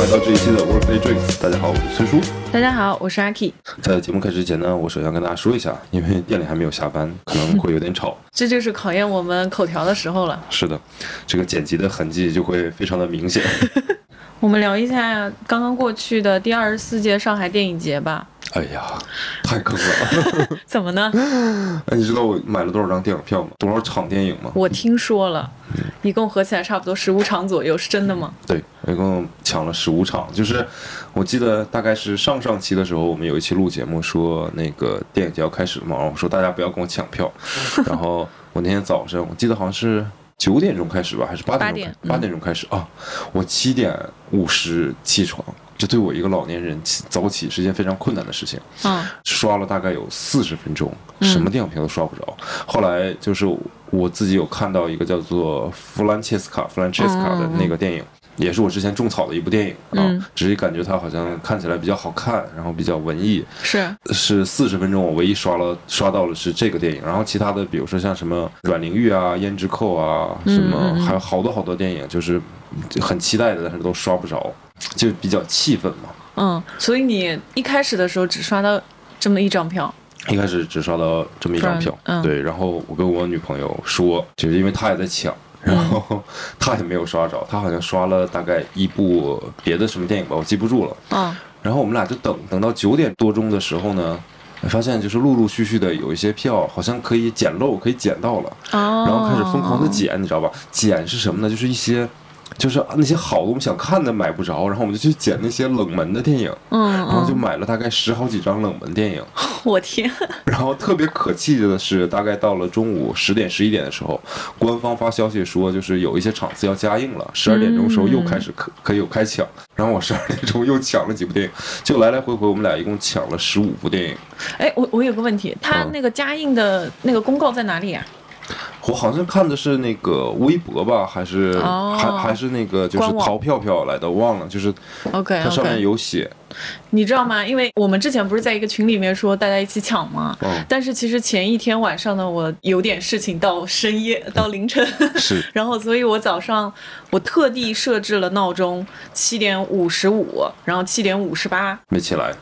来到这一期的 Workday Drinks，大家好，我是崔叔。大家好，我是阿 K。在节目开始之前呢，我首先要跟大家说一下，因为店里还没有下班，可能会有点吵。这就是考验我们口条的时候了。是的，这个剪辑的痕迹就会非常的明显。我们聊一下刚刚过去的第二十四届上海电影节吧。哎呀，太坑了！怎么呢？哎，你知道我买了多少张电影票吗？多少场电影吗？我听说了，一共合起来差不多十五场左右，是真的吗？对，一共抢了十五场。就是我记得大概是上上期的时候，我们有一期录节目说那个电影节要开始了嘛，我说大家不要跟我抢票。然后我那天早上，我记得好像是九点钟开始吧，还是八点钟？八点钟开始啊！我七点五十起床。这对我一个老年人起早起是件非常困难的事情。嗯，刷了大概有四十分钟，什么电影票都刷不着。后来就是我自己有看到一个叫做《弗兰切斯卡》弗兰切斯卡的那个电影，也是我之前种草的一部电影啊。只是感觉它好像看起来比较好看，然后比较文艺。是是四十分钟，我唯一刷了刷到了是这个电影。然后其他的，比如说像什么《阮玲玉》啊，《胭脂扣》啊，什么还有好多好多电影，就是很期待的，但是都刷不着。就比较气愤嘛。嗯，所以你一开始的时候只刷到这么一张票。一开始只刷到这么一张票，嗯对。然后我跟我女朋友说，就是因为她也在抢，然后 她也没有刷着，她好像刷了大概一部别的什么电影吧，我记不住了。嗯。然后我们俩就等等到九点多钟的时候呢，发现就是陆陆续续的有一些票好像可以捡漏，可以捡到了。哦。然后开始疯狂的捡，你知道吧？捡是什么呢？就是一些。就是那些好的我们想看的买不着，然后我们就去捡那些冷门的电影，嗯，然后就买了大概十好几张冷门电影。我天！然后特别可气的是，大概到了中午十点十一点的时候，官方发消息说，就是有一些场次要加映了，十二点钟时候又开始可可以有开抢。然后我十二点钟又抢了几部电影，就来来回回我们俩一共抢了十五部电影。哎，我我有个问题，他那个加映的那个公告在哪里啊？我好像看的是那个微博吧，还是还还是那个就是淘票票来的，忘了，就是 OK，它上面有写。你知道吗？因为我们之前不是在一个群里面说大家一起抢吗？嗯。但是其实前一天晚上呢，我有点事情到深夜到凌晨。是。然后，所以我早上我特地设置了闹钟，七点五十五，然后七点五十八没起来。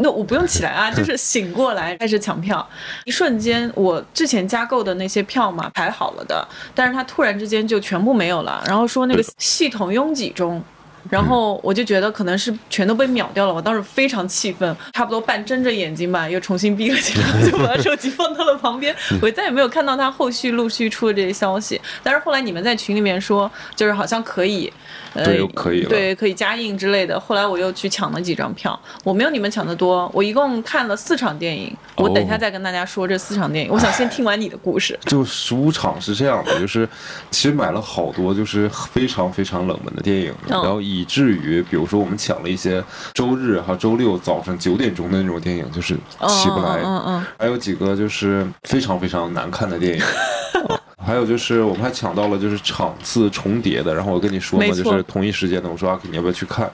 那我不用起来啊，就是醒过来开始抢票，一瞬间我之前加购的那些票嘛排好了的，但是它突然之间就全部没有了，然后说那个系统拥挤中。然后我就觉得可能是全都被秒掉了，我当时非常气愤，差不多半睁着眼睛吧，又重新闭了起来，就把手机放到了旁边。我再也没有看到他后续陆续出的这些消息。但是后来你们在群里面说，就是好像可以，对，可以，对，可以加印之类的。后来我又去抢了几张票，我没有你们抢的多，我一共看了四场电影。我等一下再跟大家说这四场电影，我想先听完你的故事。就十五场是这样的，就是其实买了好多，就是非常非常冷门的电影，然后以至于，比如说我们抢了一些周日和周六早上九点钟的那种电影，就是起不来。嗯嗯。还有几个就是非常非常难看的电影。还有就是，我们还抢到了就是场次重叠的，然后我跟你说嘛，就是同一时间的，我说阿 K 你要不要去看？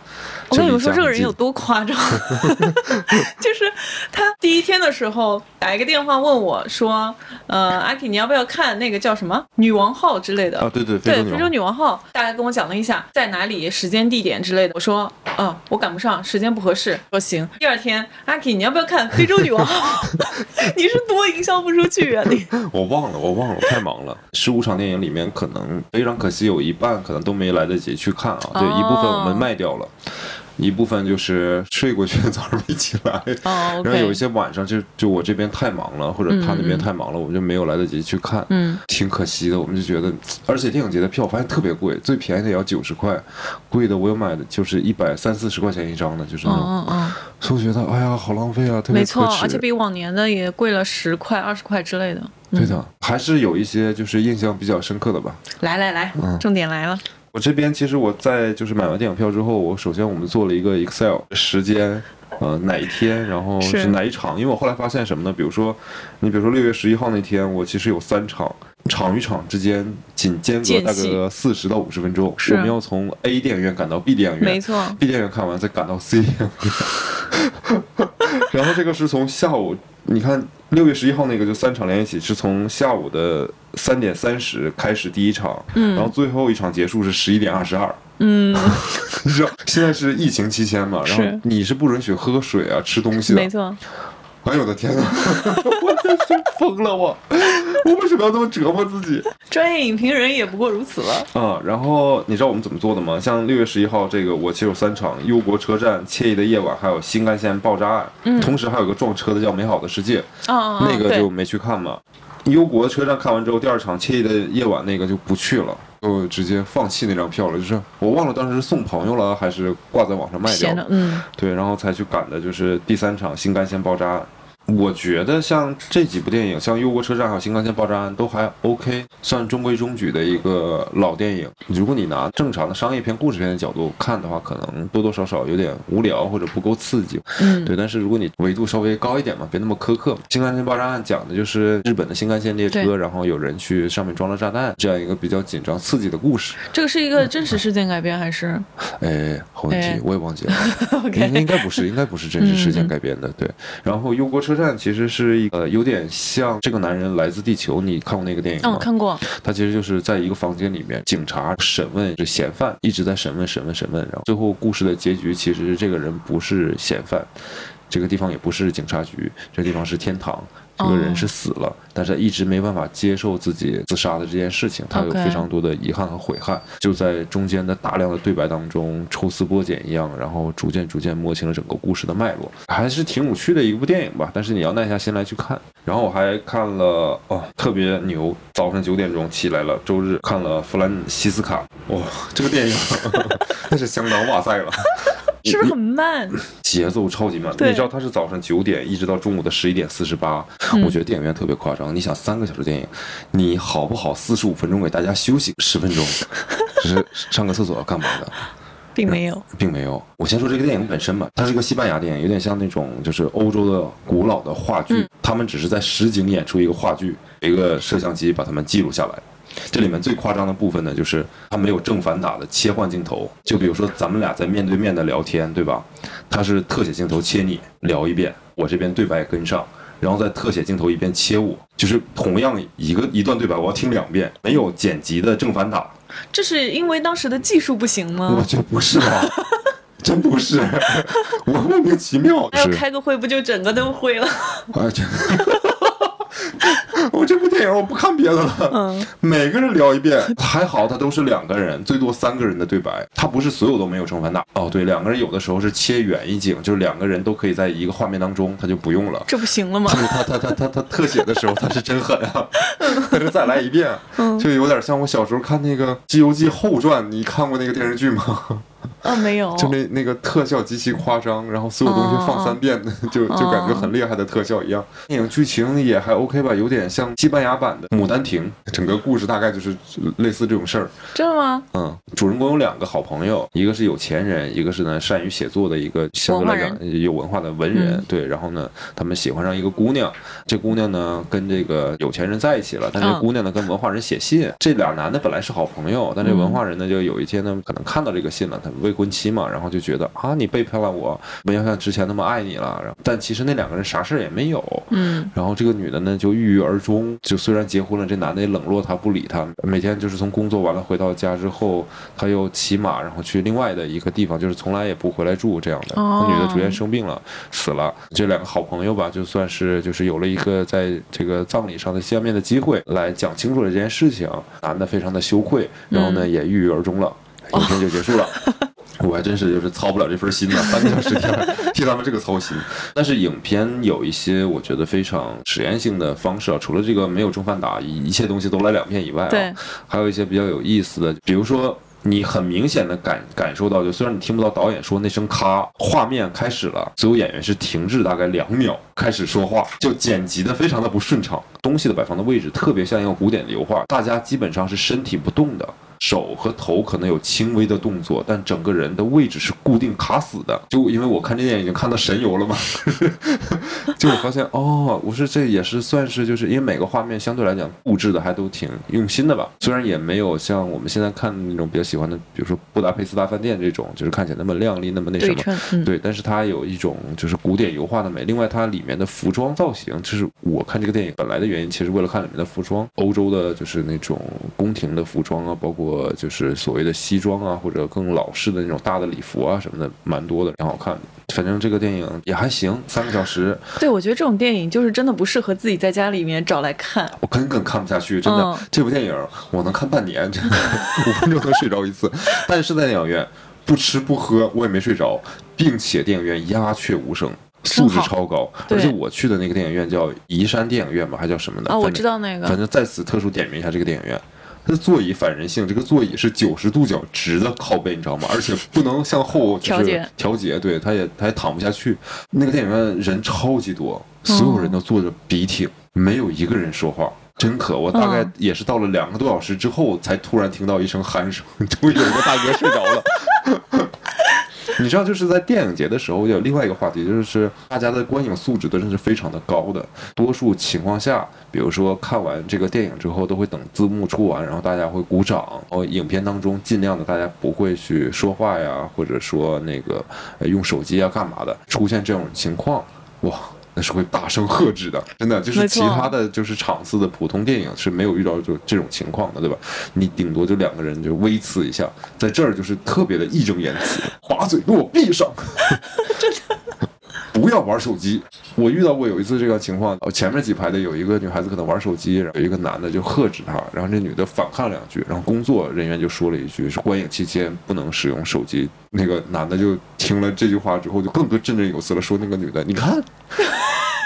我跟你们说这个人有多夸张，就是他第一天的时候打一个电话问我说，呃，阿 K 你要不要看那个叫什么女王号之类的啊？对对对，非洲女王号，大概跟我讲了一下在哪里、时间、地点之类的。我说，嗯，我赶不上，时间不合适。说行。第二天，阿 K 你要不要看非洲女王号？你是多营销不出去啊你？我忘了，我忘了，我太忙了。十五场电影里面，可能非常可惜，有一半可能都没来得及去看啊。对，一部分我们卖掉了。一部分就是睡过去，早上没起来。哦，然后有一些晚上就就我这边太忙了，或者他那边太忙了，我们就没有来得及去看。嗯，挺可惜的。我们就觉得，而且电影节的票发现特别贵，最便宜的也要九十块，贵的我有买的就是一百三四十块钱一张的，就是那种。嗯嗯。所以我觉得，哎呀，好浪费啊，特别没错，而且比往年的也贵了十块、二十块之类的。对的，还是有一些就是印象比较深刻的吧。来来来，重点来了。我这边其实我在就是买完电影票之后，我首先我们做了一个 Excel 时间，呃哪一天，然后是哪一场？因为我后来发现什么呢？比如说，你比如说六月十一号那天，我其实有三场，场与场之间仅间隔大概四十到五十分钟，我们要从 A 电影院赶到 B 电影院，没错，B 电影院看完再赶到 C 电影院。然后这个是从下午，你看六月十一号那个就三场连一起，是从下午的三点三十开始第一场，嗯，然后最后一场结束是十一点二十二。嗯，你知道现在是疫情期间嘛，然后你是不允许喝水啊、吃东西的没。错，哎呦我的天呐，我真是疯了我！我为什么要这么折磨自己专业影评人也不过如此了。啊？然后你知道我们怎么做的吗？像六月十一号这个，我其实有三场：忧国车站、惬意的夜晚，还有新干线爆炸案。嗯同时还有个撞车的叫《美好的世界》，嗯嗯，嗯那个就没去看嘛。忧国车站看完之后，第二场惬意的夜晚那个就不去了，就直接放弃那张票了。就是我忘了当时是送朋友了，还是挂在网上卖掉了。嗯，对，然后才去赶的就是第三场新干线爆炸案。我觉得像这几部电影，像《忧国车站》还有《新干线爆炸案》都还 OK，算中规中矩的一个老电影。如果你拿正常的商业片、故事片的角度看的话，可能多多少少有点无聊或者不够刺激。嗯对。但是如果你维度稍微高一点嘛，别那么苛刻嘛。新干线爆炸案讲的就是日本的新干线列车，然后有人去上面装了炸弹，这样一个比较紧张刺激的故事。这个是一个真实事件改编还是哎，好问题哎，我也忘记了。应 OK？应该不是，应该不是真实事件改编的。对，然后《忧国车站》其实是一个有点像这个男人来自地球，你看过那个电影吗？嗯，看过。他其实就是在一个房间里面，警察审问是嫌犯，一直在审问、审问、审问，然后最后故事的结局其实是这个人不是嫌犯，这个地方也不是警察局，这个地方是天堂。这个人是死了，但是他一直没办法接受自己自杀的这件事情，他有非常多的遗憾和悔恨，就在中间的大量的对白当中抽丝剥茧一样，然后逐渐逐渐摸清了整个故事的脉络，还是挺有趣的一部电影吧。但是你要耐下心来去看。然后我还看了哦，特别牛，早上九点钟起来了，周日看了弗兰西斯卡，哇、这个电影 那是相当哇塞了。是不是很慢？节奏超级慢，你知道他是早上九点一直到中午的十一点四十八，嗯我觉得电影院特别夸张。你想三个小时电影，你好不好四十五分钟给大家休息十分钟，只是上个厕所干嘛的，并没有。并没有。我先说这个电影本身吧，它是一个西班牙电影，有点像那种就是欧洲的古老的话剧，嗯他们只是在实景演出一个话剧，一个摄像机把他们记录下来。这里面最夸张的部分呢，就是它没有正反打的切换镜头，就比如说咱们俩在面对面的聊天，对吧？它是特写镜头切你聊一遍，我这边对白跟上，然后在特写镜头一边切我，就是同样一个一段对白，我要听两遍，没有剪辑的正反打，这是因为当时的技术不行我吗？觉得不是吧？真不是，我莫名其妙还要，开个会，不就整个都会了？啊，这，我这部电影我不看别的了，嗯，每个人聊一遍，还好他都是两个人，最多三个人的对白，他不是所有都没有正反打。哦，对，两个人有的时候是切远一景，就是两个人都可以在一个画面当中，他就不用了。这不行了吗就？是他他他他他特写的时候，他是真狠啊！他是再来一遍，就有点像我小时候看那个《西游记后传》，你看过那个电视剧吗？啊，没有。就那那个特效极其夸张，然后所有东西放三遍，就就感觉很厉害的特效一样。电影剧情也还 OK 吧，有点像西班牙版的《牡丹亭》，整个故事大概就是类似这种事儿。真的吗？嗯，主人公有两个好朋友，一个是有钱人，一个是呢善于写作的一个相对来讲有文化的文人。嗯对，然后呢，他们喜欢上一个姑娘，这姑娘呢跟这个有钱人在一起了，但这嗯姑娘呢跟文化人写信。这俩男的本来是好朋友，但这文化人呢就有一天呢可能看到这个信了，他未婚妻嘛，然后就觉得啊你背叛了我，没有像之前那么爱你了。然后但其实那两个人啥事儿也没有。嗯，然后这个女的呢就郁郁而终，就虽然结婚了，这男的也冷落她不理她，每天就是从工作完了回到家之后，他又骑马然后去另外的一个地方，就是从来也不回来住这样的。女的逐渐生病了，死了。这两个好朋友吧，就算是就是有了一个在这个葬礼上的见面的机会，来讲清楚了这件事情。男的非常的羞愧，然后呢也郁郁而终了，影片就结束了。我还真是就是操不了这份心呐，三个小时天替他们这个操心。但是影片有一些我觉得非常实验性的方式啊，除了这个没有正反打，一一切东西都来两遍以外啊，对，还有一些比较有意思的，比如说。你很明显的感感受到，就虽然你听不到导演说那声咔，画面开始了，所有演员是停滞大概两秒开始说话，就剪辑的非常的不顺畅，东西的摆放的位置特别像一个古典的油画，大家基本上是身体不动的，手和头可能有轻微的动作，但整个人的位置是固定卡死的。就因为我看这电影已经看到神游了嘛，就我发现哦，我说这也是算是就是因为每个画面相对来讲布置的还都挺用心的吧，虽然也没有像我们现在看的那种比较喜欢的，比如说布达佩斯大饭店这种，就是看起来那么亮丽，那么那什么，对，嗯，对，但是它有一种就是古典油画的美。另外，它里面的服装造型，就是我看这个电影本来的原因，其实为了看里面的服装，欧洲的就是那种宫廷的服装啊，包括就是所谓的西装啊，或者更老式的那种大的礼服啊什么的，蛮多的，挺好看的。反正这个电影也还行，三个小时，对，我觉得这种电影就是真的不适合自己在家里面找来看。我根本看不下去，真的。嗯这部电影我能看半年，真的五分钟能睡着一次。但是在电影院不吃不喝，我也没睡着，并且电影院鸦雀无声。素质超高，而且我去的那个电影院叫宜山电影院吧，还叫什么的？啊，我知道那个，反正在此特殊点名一下这个电影院，它的座椅反人性，这个座椅是九十度角直的靠背，你知道吗？而且不能向后就是调节调节，对，他也他也躺不下去。那个电影院人超级多，所有人都坐着笔挺，没有一个人说话。真渴！我大概嗯也是到了两个多小时之后，才突然听到一声鼾声，终于有一个大哥睡着了。你知道，就是在电影节的时候，有另外一个话题，就是大家的观影素质都真是非常的高的。多数情况下，比如说看完这个电影之后，都会等字幕出完，然后大家会鼓掌。哦影片当中尽量的大家不会去说话呀，或者说那个用手机啊干嘛的。出现这种情况，哇！那是会大声喝止的，真的就是其他的就是场次的普通电影是没有遇到就这种情况的，对吧？你顶多就两个人就微刺一下，在这儿就是特别的义正言辞，把嘴给我闭上，真的。不要玩手机。我遇到过有一次这个情况，前面几排的有一个女孩子可能玩手机，然后有一个男的就喝止她，然后这女的反抗两句，然后工作人员就说了一句是观影期间不能使用手机。那个男的就听了这句话之后，就更振振有词了，说那个女的，你看，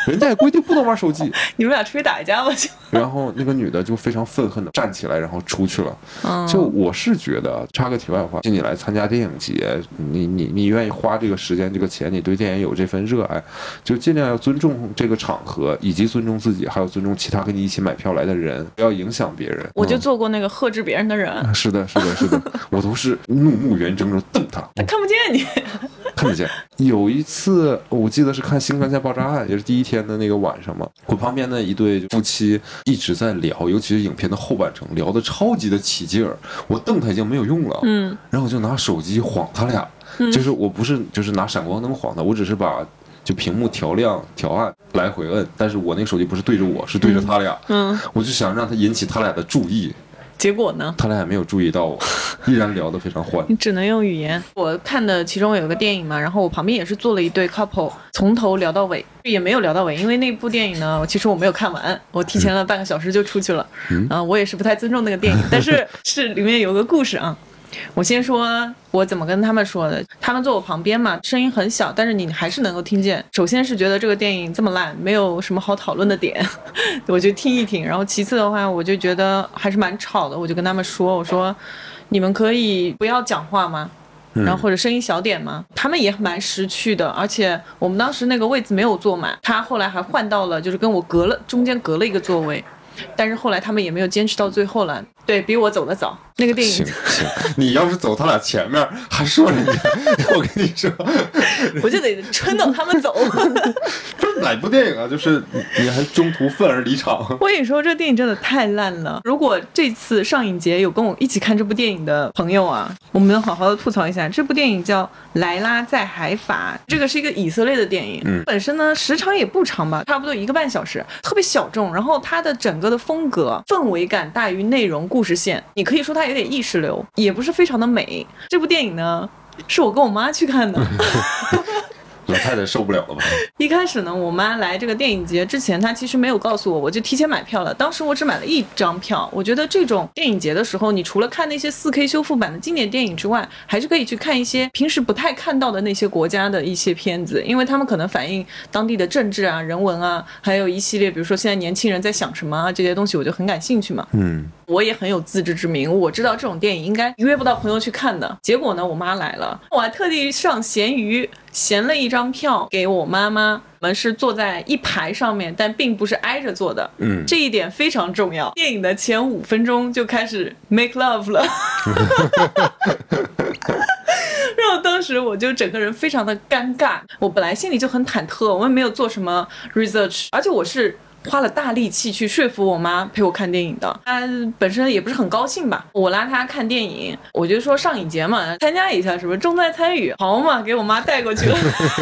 人家也规定不能玩手机。你们俩出去打一架吧，就，然后那个女的就非常愤恨的站起来，然后出去了。嗯，就我是觉得，插个题外话，就你来参加电影节，你你你愿意花这个时间、这个钱，你对电影有这份热爱，就尽量要尊重这个场合，以及尊重自己，还有尊重其他跟你一起买票来的人，不要影响别人。我就嗯做过那个呵斥别人的人，是的，是的，是的，我都是怒目圆睁着瞪他，他看不见你。看得见。有一次，我记得是看《新干线爆炸案》，也是第一天的那个晚上嘛。我旁边的一对夫妻一直在聊，尤其是影片的后半程，聊得超级的起劲儿。我瞪他已经没有用了，嗯，然后我就拿手机晃他俩，就是我不是就是拿闪光灯晃他，我只是把就屏幕调亮、调暗，来回摁。但是我那个手机不是对着我，是对着他俩，嗯，我就想让他引起他俩的注意，结果呢？他俩也没有注意到我，依然聊得非常欢。你只能用语言。我看的其中有个电影嘛，然后我旁边也是坐了一对 couple，从头聊到尾，也没有聊到尾，因为那部电影呢，其实我没有看完，我提前了半个小时就出去了。嗯啊，我也是不太尊重那个电影，但是 是里面有个故事啊。我先说我怎么跟他们说的，他们坐我旁边嘛，声音很小，但是你还是能够听见。首先是觉得这个电影这么烂，没有什么好讨论的点，我就听一听。然后其次的话，我就觉得还是蛮吵的，我就跟他们说，我说你们可以不要讲话吗？然后或者声音小点吗？他们也蛮识趣的，而且我们当时那个位子没有坐满，他后来还换到了，就是跟我隔了中间隔了一个座位，但是后来他们也没有坚持到最后了，对比我走的早。那个电影行，你要是走他俩前面，还说人家，我跟你说，我就得撑到他们走。不是哪部电影啊？就是你你还中途愤而离场，我跟你说，这电影真的太烂了。如果这次上影节有跟我一起看这部电影的朋友啊，我们能好好的吐槽一下。这部电影叫《莱拉在海法》，这个是一个以色列的电影，嗯本身呢时长也不长吧，差不多一个半小时，特别小众。然后它的整个的风格、氛围感大于内容、故事线，你可以说有点意识流，也不是非常的美。这部电影呢，是我跟我妈去看的。老太太受不了了吧？一开始呢，我妈来这个电影节之前，她其实没有告诉我，我就提前买票了。当时我只买了一张票。我觉得这种电影节的时候，你除了看那些 4K 修复版的经典电影之外，还是可以去看一些平时不太看到的那些国家的一些片子，因为他们可能反映当地的政治啊、人文啊，还有一系列，比如说现在年轻人在想什么啊这些东西，我就很感兴趣嘛。嗯，我也很有自知之明，我知道这种电影应该约不到朋友去看的。结果呢，我妈来了，我还特地上闲鱼闲了一张票给我妈妈。我们是坐在一排上面，但并不是挨着坐的。嗯，这一点非常重要。电影的前五分钟就开始 make love 了，然后当时我就整个人非常的尴尬。我本来心里就很忐忑，我也没有做什么 research，而且我是。花了大力气去说服我妈陪我看电影的，她本身也不是很高兴吧。我拉她看电影，我就说上影节嘛，参加一下，是不是重在参与？好嘛，给我妈带过去了。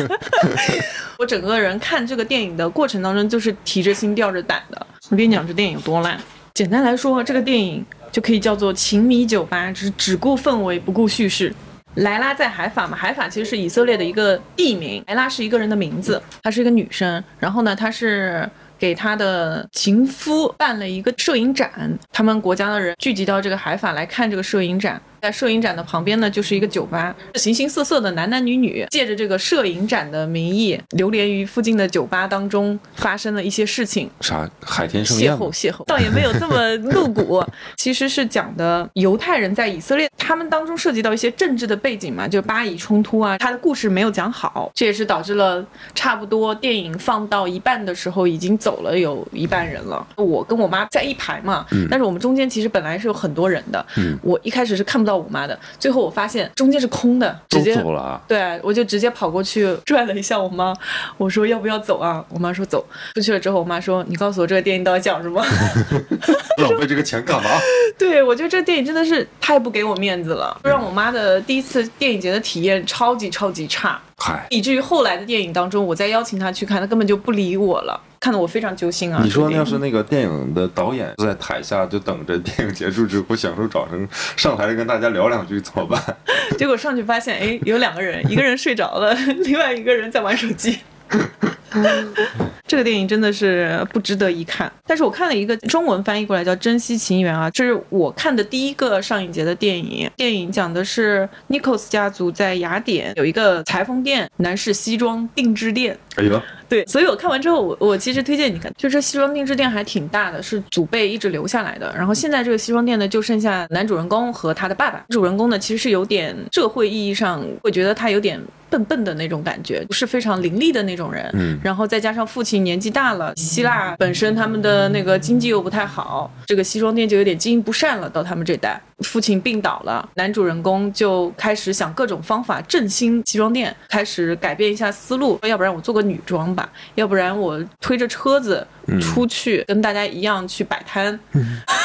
我整个人看这个电影的过程当中，就是提着心吊着胆的。我跟你讲，这电影有多烂。简单来说，这个电影就可以叫做情迷酒吧，只是只顾氛围不顾叙事。莱拉在海法嘛，海法其实是以色列的一个地名，莱拉是一个人的名字，她是一个女生。然后呢，她是。给他的情夫办了一个摄影展，他们国家的人聚集到这个海法来看这个摄影展。在摄影展的旁边呢，就是一个酒吧，形形色色的男男女女借着这个摄影展的名义，流连于附近的酒吧当中，发生了一些事情。啥海天盛宴？邂逅，邂逅，倒也没有这么露骨。其实是讲的犹太人在以色列，他们当中涉及到一些政治的背景嘛，就巴以冲突啊，他的故事没有讲好，这也是导致了差不多电影放到一半的时候，已经走了有一半人了。我跟我妈在一排嘛，但是我们中间其实本来是有很多人的。嗯，我一开始是看不到。到我妈的，最后我发现中间是空的，直接走了。对，我就直接跑过去拽了一下我妈，我说要不要走啊？我妈说走。出去了之后，我妈说你告诉我这个电影到底讲什么？浪费这个钱干嘛？对，我觉得这电影真的是太不给我面子了，让我妈的第一次电影节的体验超级超级差，嗨，以至于后来的电影当中，我再邀请他去看，他根本就不理我了。看得我非常揪心啊！你说要是那个电影的导演在台下就等着电影结束之后享受掌声，上台跟大家聊两句怎么办？结果上去发现，哎，有两个人，一个人睡着了，另外一个人在玩手机。这个电影真的是不值得一看。但是我看了一个中文翻译过来叫《珍惜情缘》啊，这是我看的第一个上影节的电影。电影讲的是 Nikos 家族在雅典有一个裁缝店，男士西装定制店。哎呦，对，所以我看完之后，我我其实推荐你看，就这西装定制店还挺大的，是祖辈一直留下来的。然后现在这个西装店呢，就剩下男主人公和他的爸爸。主人公呢，其实是有点社会意义上会觉得他有点笨笨的那种感觉，不是非常伶俐的那种人。嗯，然后再加上父亲年纪大了，希腊本身他们的那个经济又不太好，这个西装店就有点经营不善了。到他们这代，父亲病倒了，男主人公就开始想各种方法振兴西装店，开始改变一下思路，要不然我做个女装吧，要不然我推着车子出去跟大家一样去摆摊。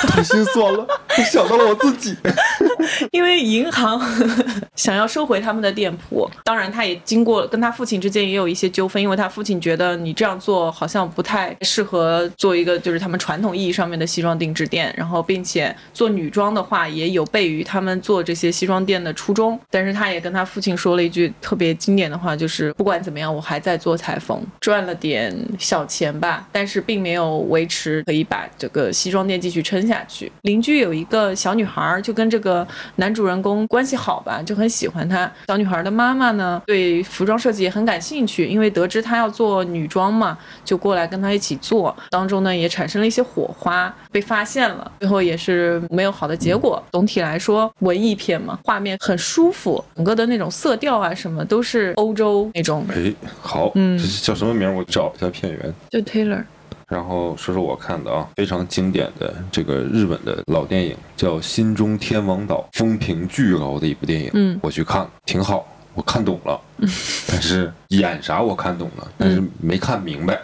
太心酸了，我想到了我自己。因为银行 想要收回他们的店铺，当然他也经过跟他父亲之间也有一些纠纷，因为他父亲觉得你这样做好像不太适合做一个就是他们传统意义上面的西装定制店，然后并且做女装的话也有悖于他们做这些西装店的初衷。但是他也跟他父亲说了一句特别经典的话，就是不管怎么样，我还在做裁缝，赚了点小钱吧，但是并没有维持可以把这个西装店继续撑下去。邻居有一个小女孩，就跟这个。男主人公关系好吧，就很喜欢他。小女孩的妈妈呢，对服装设计也很感兴趣，因为得知他要做女装嘛，就过来跟他一起做。当中呢，也产生了一些火花，被发现了，最后也是没有好的结果。总体来说，文艺片嘛，画面很舒服，整个的那种色调啊什么都是欧洲那种。哎，好，嗯，这叫什么名？我找一下片源。就 Taylor。然后说说我看的啊，非常经典的这个日本的老电影，叫《心中天王岛》，风评巨高的一部电影。嗯，我去看，挺好，我看懂了。嗯，但是演啥我看懂了，但是没看明白，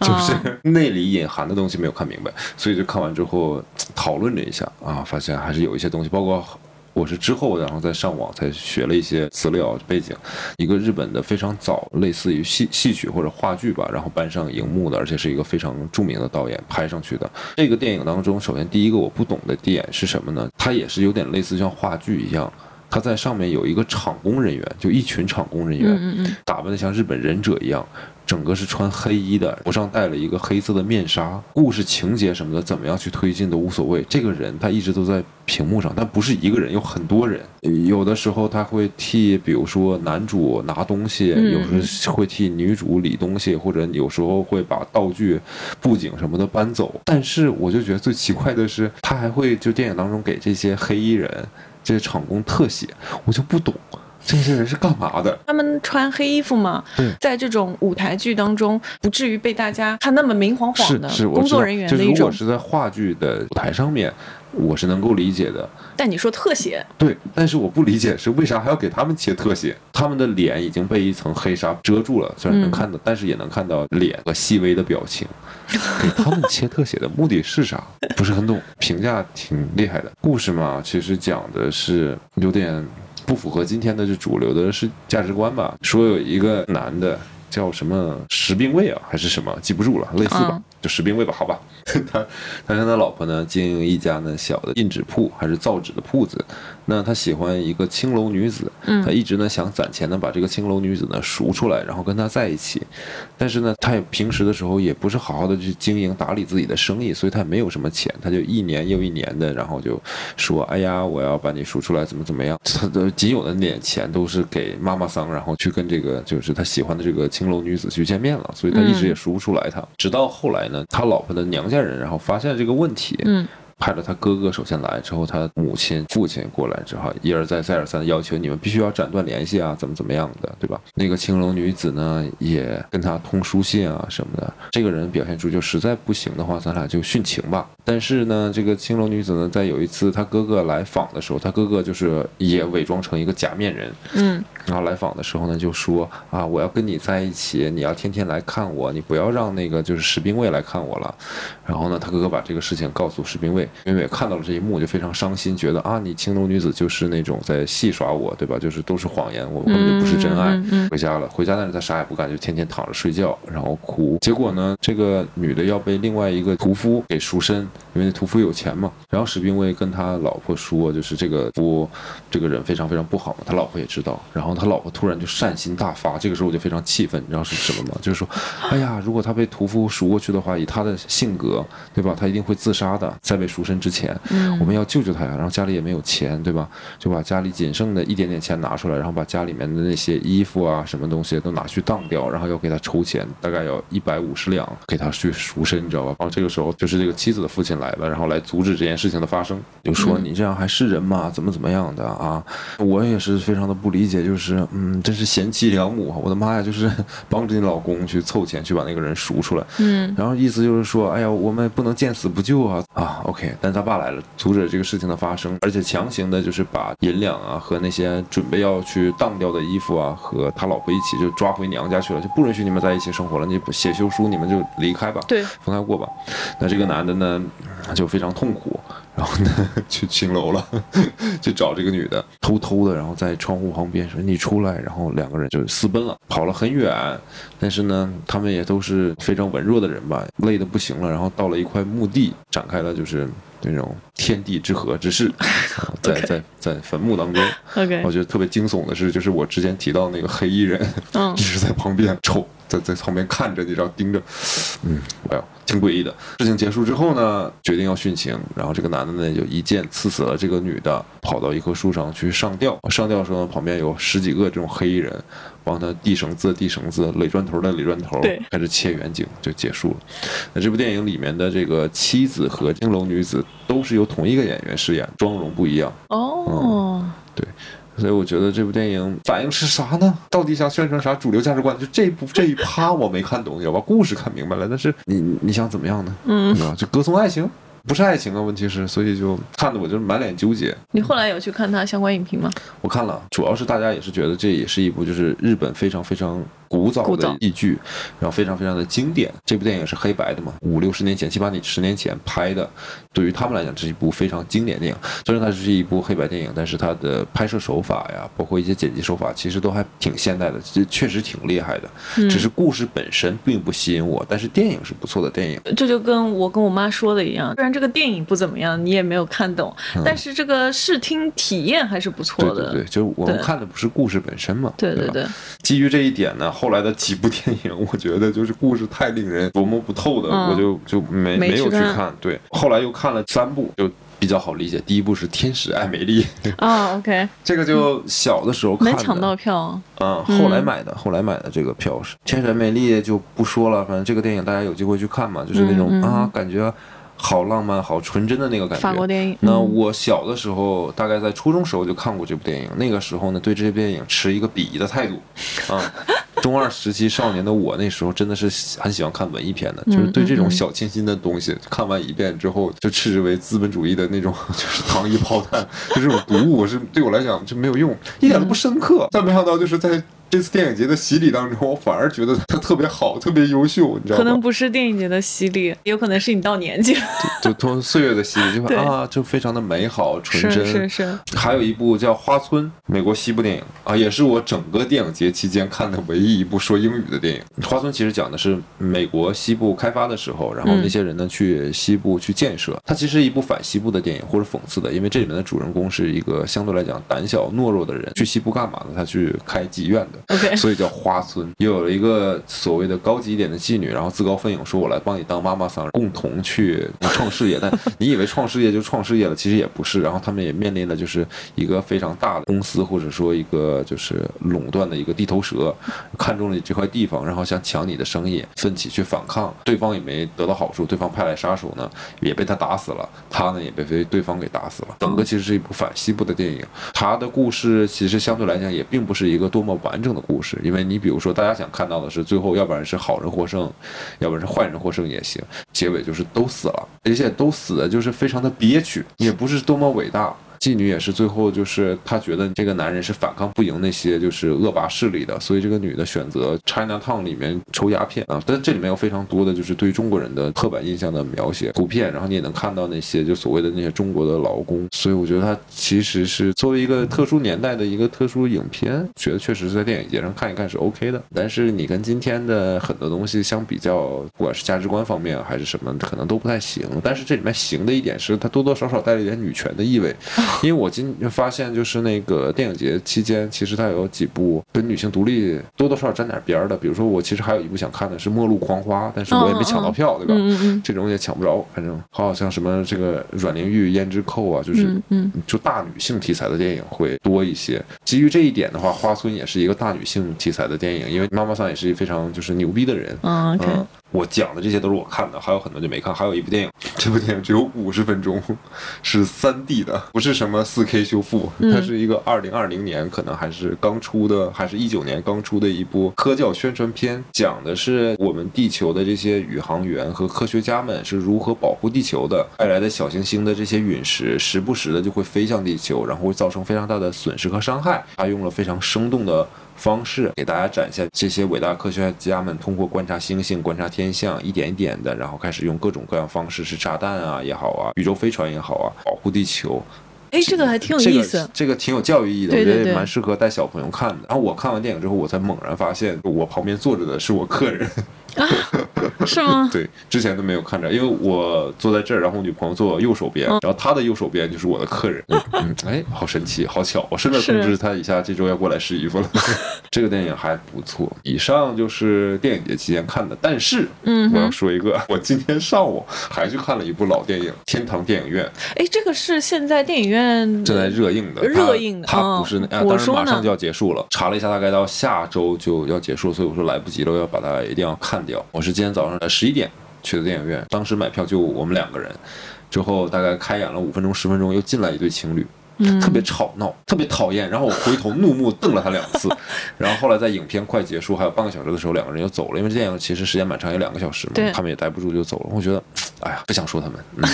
就是 内里隐含的东西没有看明白，所以就看完之后讨论了一下啊，发现还是有一些东西，包括。我是之后，然后再上网才学了一些资料背景。一个日本的非常早，类似于戏戏曲或者话剧吧，然后搬上荧幕的，而且是一个非常著名的导演拍上去的。这个电影当中，首先第一个我不懂的点是什么呢？它也是有点类似像话剧一样。他在上面有一个场工人员，就一群场工人员，打扮的像日本忍者一样，整个是穿黑衣的，头上戴了一个黑色的面纱。故事情节什么的，怎么样去推进都无所谓。这个人他一直都在屏幕上，但不是一个人，有很多人。有的时候他会替，比如说男主拿东西，有时候会替女主理东西，或者有时候会把道具、布景什么的搬走。但是我就觉得最奇怪的是，他还会就电影当中给这些黑衣人。这些场工特写，我就不懂，这些人是干嘛的？他们穿黑衣服吗，对在这种舞台剧当中，不至于被大家看那么明晃晃的工作人员就是如果的一种。是在话剧的舞台上面，我是能够理解的。但你说特写，对，但是我不理解是为啥还要给他们切特写？他们的脸已经被一层黑纱遮住了，虽然能嗯看到，但是也能看到脸和细微的表情。给他们切特写的目的是啥？不是很懂。评价挺厉害的。故事嘛，其实讲的是有点不符合今天的这主流的是价值观吧。说有一个男的叫什么石兵卫啊，还是什么，记不住了，类似吧，就石兵卫吧，好吧。他他跟他老婆呢经营一家呢小的印纸铺，还是造纸的铺子。那他喜欢一个青楼女子，嗯他一直呢想攒钱呢把这个青楼女子呢赎出来，然后跟她在一起。但是呢，他也平时的时候也不是好好的去经营打理自己的生意，所以他也没有什么钱，他就一年又一年的，然后就说：“哎呀，我要把你赎出来，怎么怎么样。”他的仅有的那点钱都是给妈妈桑，然后去跟这个就是他喜欢的这个青楼女子去见面了，所以他一直也赎不出来她。直到后来他老婆的娘家人然后发现了这个问题，派了他哥哥首先来，之后他母亲、父亲过来之后，一而再、再而三的要求你们必须要斩断联系啊，怎么怎么样的，对吧？那个青楼女子呢，也跟他通书信啊什么的。这个人表现出就实在不行的话，咱俩就殉情吧。但是呢，这个青楼女子呢，在有一次他哥哥来访的时候，他哥哥就是也伪装成一个假面人，嗯然后来访的时候呢，就说啊，我要跟你在一起，你要天天来看我，你不要让那个就是石兵卫来看我了。然后呢，他哥哥把这个事情告诉石兵卫，石兵卫看到了这一幕就非常伤心，觉得啊，你青楼女子就是那种在戏耍我，对吧？就是都是谎言，我根本就不是真爱。嗯嗯嗯回家了，回家但是他啥也不干，就天天躺着睡觉，然后哭。结果呢，这个女的要被另外一个屠夫给赎身，因为那屠夫有钱嘛。然后史兵卫跟他老婆说，就是这个夫这个人非常非常不好嘛，他老婆也知道。然后他老婆突然就善心大发，这个时候我就非常气愤，你知道是什么吗？就是说，哎呀，如果他被屠夫赎过去的话，以他的性格，对吧？他一定会自杀的，再被赎身之前，嗯我们要救救他呀。然后家里也没有钱，对吧？就把家里仅剩的一点点钱拿出来，然后把家里面的那些衣服啊、什么东西都拿去当掉，然后要给他筹钱，大概要一百五十两给他去赎身，你知道吧？然后这个时候就是这个妻子的父亲来了，然后来阻止这件事情的发生，就说嗯你这样还是人吗？怎么怎么样的啊？我也是非常的不理解，就是嗯，真是贤妻良母啊！我的妈呀，就是帮着你老公去凑钱去把那个人赎出来，嗯然后意思就是说，哎呀，我们不能见死不救啊啊！OK，但他爸来了，阻止这个事情的发生，而且强行的就是把银两啊和那些准备要去当掉的衣服啊和他老婆一起就抓回娘家去了，就不允许你们在一起生活了，你写休书，你们就离开吧，对，分开过吧。那这个男的呢就非常痛苦，然后呢去青楼了，去找这个女的，偷偷的，然后在窗户旁边说你出来，然后两个人就私奔了，跑了很远，但是呢，他们也都是非常文弱的人吧，累的不行了，然后到了一块墓地，展开了就是那种天地之合之势，啊 在在在坟墓当中，，OK，我觉得特别惊悚的是，就是我之前提到那个黑衣人，嗯。一直在旁边瞅，在在旁边看着，你知道盯着，嗯，哎呦，挺诡异的。事情结束之后呢，决定要殉情，然后这个男的呢就一剑刺死了这个女的，跑到一棵树上去上吊。上吊的时候呢，旁边有十几个这种黑衣人，帮他递绳子、递绳子，垒砖头的垒砖头对，开始切远景就结束了。那这部电影里面的这个妻子和青楼女子都是由同一个演员饰演，妆容不一样。哦，所以我觉得这部电影反映是啥呢？到底想宣传啥主流价值观？就这部这一趴我没看懂，你知道吧？故事看明白了，但是你你想怎么样呢？嗯对吧？就歌颂爱情，不是爱情的，问题是，所以就看的我就满脸纠结。你后来有去看他相关影评吗？我看了，主要是大家也是觉得这也是一部就是日本非常非常古早的古早译剧，然后非常非常的经典。这部电影是黑白的嘛，五六十年前、七八年十年前拍的，对于他们来讲，这是一部非常经典电影。虽然它是一部黑白电影，但是它的拍摄手法呀，包括一些剪辑手法，其实都还挺现代的，这确实挺厉害的。嗯只是故事本身并不吸引我，但是电影是不错的电影。这就跟我跟我妈说的一样，虽然这个电影不怎么样，你也没有看懂，但是这个视听体验还是不错的。嗯对对对，就是我们看的不是故事本身嘛，吧对对对。基于这一点呢，后来的几部电影，我觉得就是故事太令人琢磨不透的，嗯。我就就没没去有去看。看。对，后来又看了三部，就比较好理解。第一部是《天使爱美丽》，啊，OK，这个就小的时候看的，没抢到票。嗯，后来买的，后来买的这个票是《天使爱美丽》就不说了，反正这个电影大家有机会去看嘛，就是那种、嗯嗯。啊，感觉好浪漫、好纯真的那个感觉。法国电影。那嗯我小的时候，大概在初中时候就看过这部电影，那个时候呢，对这部电影持一个鄙夷的态度啊。中二时期少年的我，那时候真的是很喜欢看文艺片的，就是对这种小清新的东西，看完一遍之后就斥之为资本主义的那种，就是糖衣炮弹，就这种毒物是对我来讲就没有用，一点都不深刻。但没想到就是在。这次电影节的洗礼当中，我反而觉得他特别好，特别优秀，你知道吗？可能不是电影节的洗礼，也有可能是你到年纪了。就通过岁月的洗礼，就啊，就非常的美好纯真。是是，还有一部叫《花村》，美国西部电影啊，也是我整个电影节期间看的唯一一部说英语的电影。《花村》其实讲的是美国西部开发的时候，然后那些人呢去西部去建设。它其实是一部反西部的电影，或者讽刺的，因为这里面的主人公是一个相对来讲胆小懦弱的人，去西部干嘛呢？他去开妓院的。OK 所以叫花村。又有了一个所谓的高级一点的妓女，然后自告奋勇说：“我来帮你当妈妈桑，共同去创事业。”但你以为创事业就创事业了，其实也不是。然后他们也面临了就是一个非常大的公司，或者说一个就是垄断的一个地头蛇，看中了你这块地方，然后想抢你的生意，奋起去反抗。对方也没得到好处，对方派来杀手呢也被他打死了，他呢也被被对方给打死了。整个其实是一部反西部的电影，他的故事其实相对来讲也并不是一个多么完整的故事，因为你比如说大家想看到的是最后要不然是好人获胜，要不然是坏人获胜也行，结尾就是都死了，而且都死的就是非常的憋屈，也不是多么伟大。妓女也是最后就是她觉得这个男人是反抗不赢那些就是恶霸势力的，所以这个女的选择 China Town 里面抽鸦片啊。但这里面有非常多的就是对中国人的刻板印象的描写图片，然后你也能看到那些就所谓的那些中国的劳工，所以我觉得它其实是作为一个特殊年代的一个特殊影片，觉得确实是在电影节上看一看是 OK 的。但是你跟今天的很多东西相比较，不管是价值观方面还是什么，可能都不太行。但是这里面行的一点是，它多多少少带了一点女权的意味。因为我今发现，就是那个电影节期间，其实它有几部跟女性独立多多少少沾点边儿的。比如说，我其实还有一部想看的是《末路狂花》，但是我也没抢到票，对吧？嗯嗯嗯这种也抢不着，反正还有像什么这个阮玲玉、胭脂扣啊，就是就大女性题材的电影会多一些。基于这一点的话，《花村》也是一个大女性题材的电影，因为妈妈桑也是一非常就是牛逼的人。嗯，我讲的这些都是我看的，还有很多就没看。还有一部电影，这部电影只有五十分钟，是三 D 的，不是什么四 K 修复，嗯它是一个二零二零年可能还是刚出的，还是一九年刚出的一部科教宣传片，讲的是我们地球的这些宇航员和科学家们是如何保护地球的。外来的小行星的这些陨石，时不时的就会飞向地球，然后会造成非常大的损失和伤害。他用了非常生动的。方式给大家展现这些伟大科学家们通过观察星星、观察天象，一点一点的，然后开始用各种各样方式，是炸弹啊也好啊，宇宙飞船也好啊，保护地球。哎，这个还挺有意思。这个挺有教育意义的，我觉得蛮适合带小朋友看的。然后我看完电影之后，我才猛然发现，我旁边坐着的是我客人。是吗？对，之前都没有看着，因为我坐在这儿，然后我女朋友坐我右手边，然后她的右手边就是我的客人。嗯，嗯哎，好神奇，好巧！我顺便通知她一下，这周要过来试衣服了。这个电影还不错。以上就是电影节期间看的，但是，嗯我要说一个，我今天上午还去看了一部老电影《天堂电影院》，哎，这个是现在电影院正在热映的，热映的它它不是那，我说马上就要结束了。查了一下，大概到下周就要结束，所以我说来不及了，我要把它一定要看掉。我是今天早上十一点去的电影院，当时买票就我们两个人，之后大概开演了五分钟十分钟，又进来一对情侣。嗯特别吵闹，特别讨厌。然后我回头怒目瞪了他两次，然后后来在影片快结束还有半个小时的时候，两个人就走了，因为这电影其实时间蛮长，有两个小时嘛，他们也待不住就走了。我觉得，哎呀，不想说他们，嗯、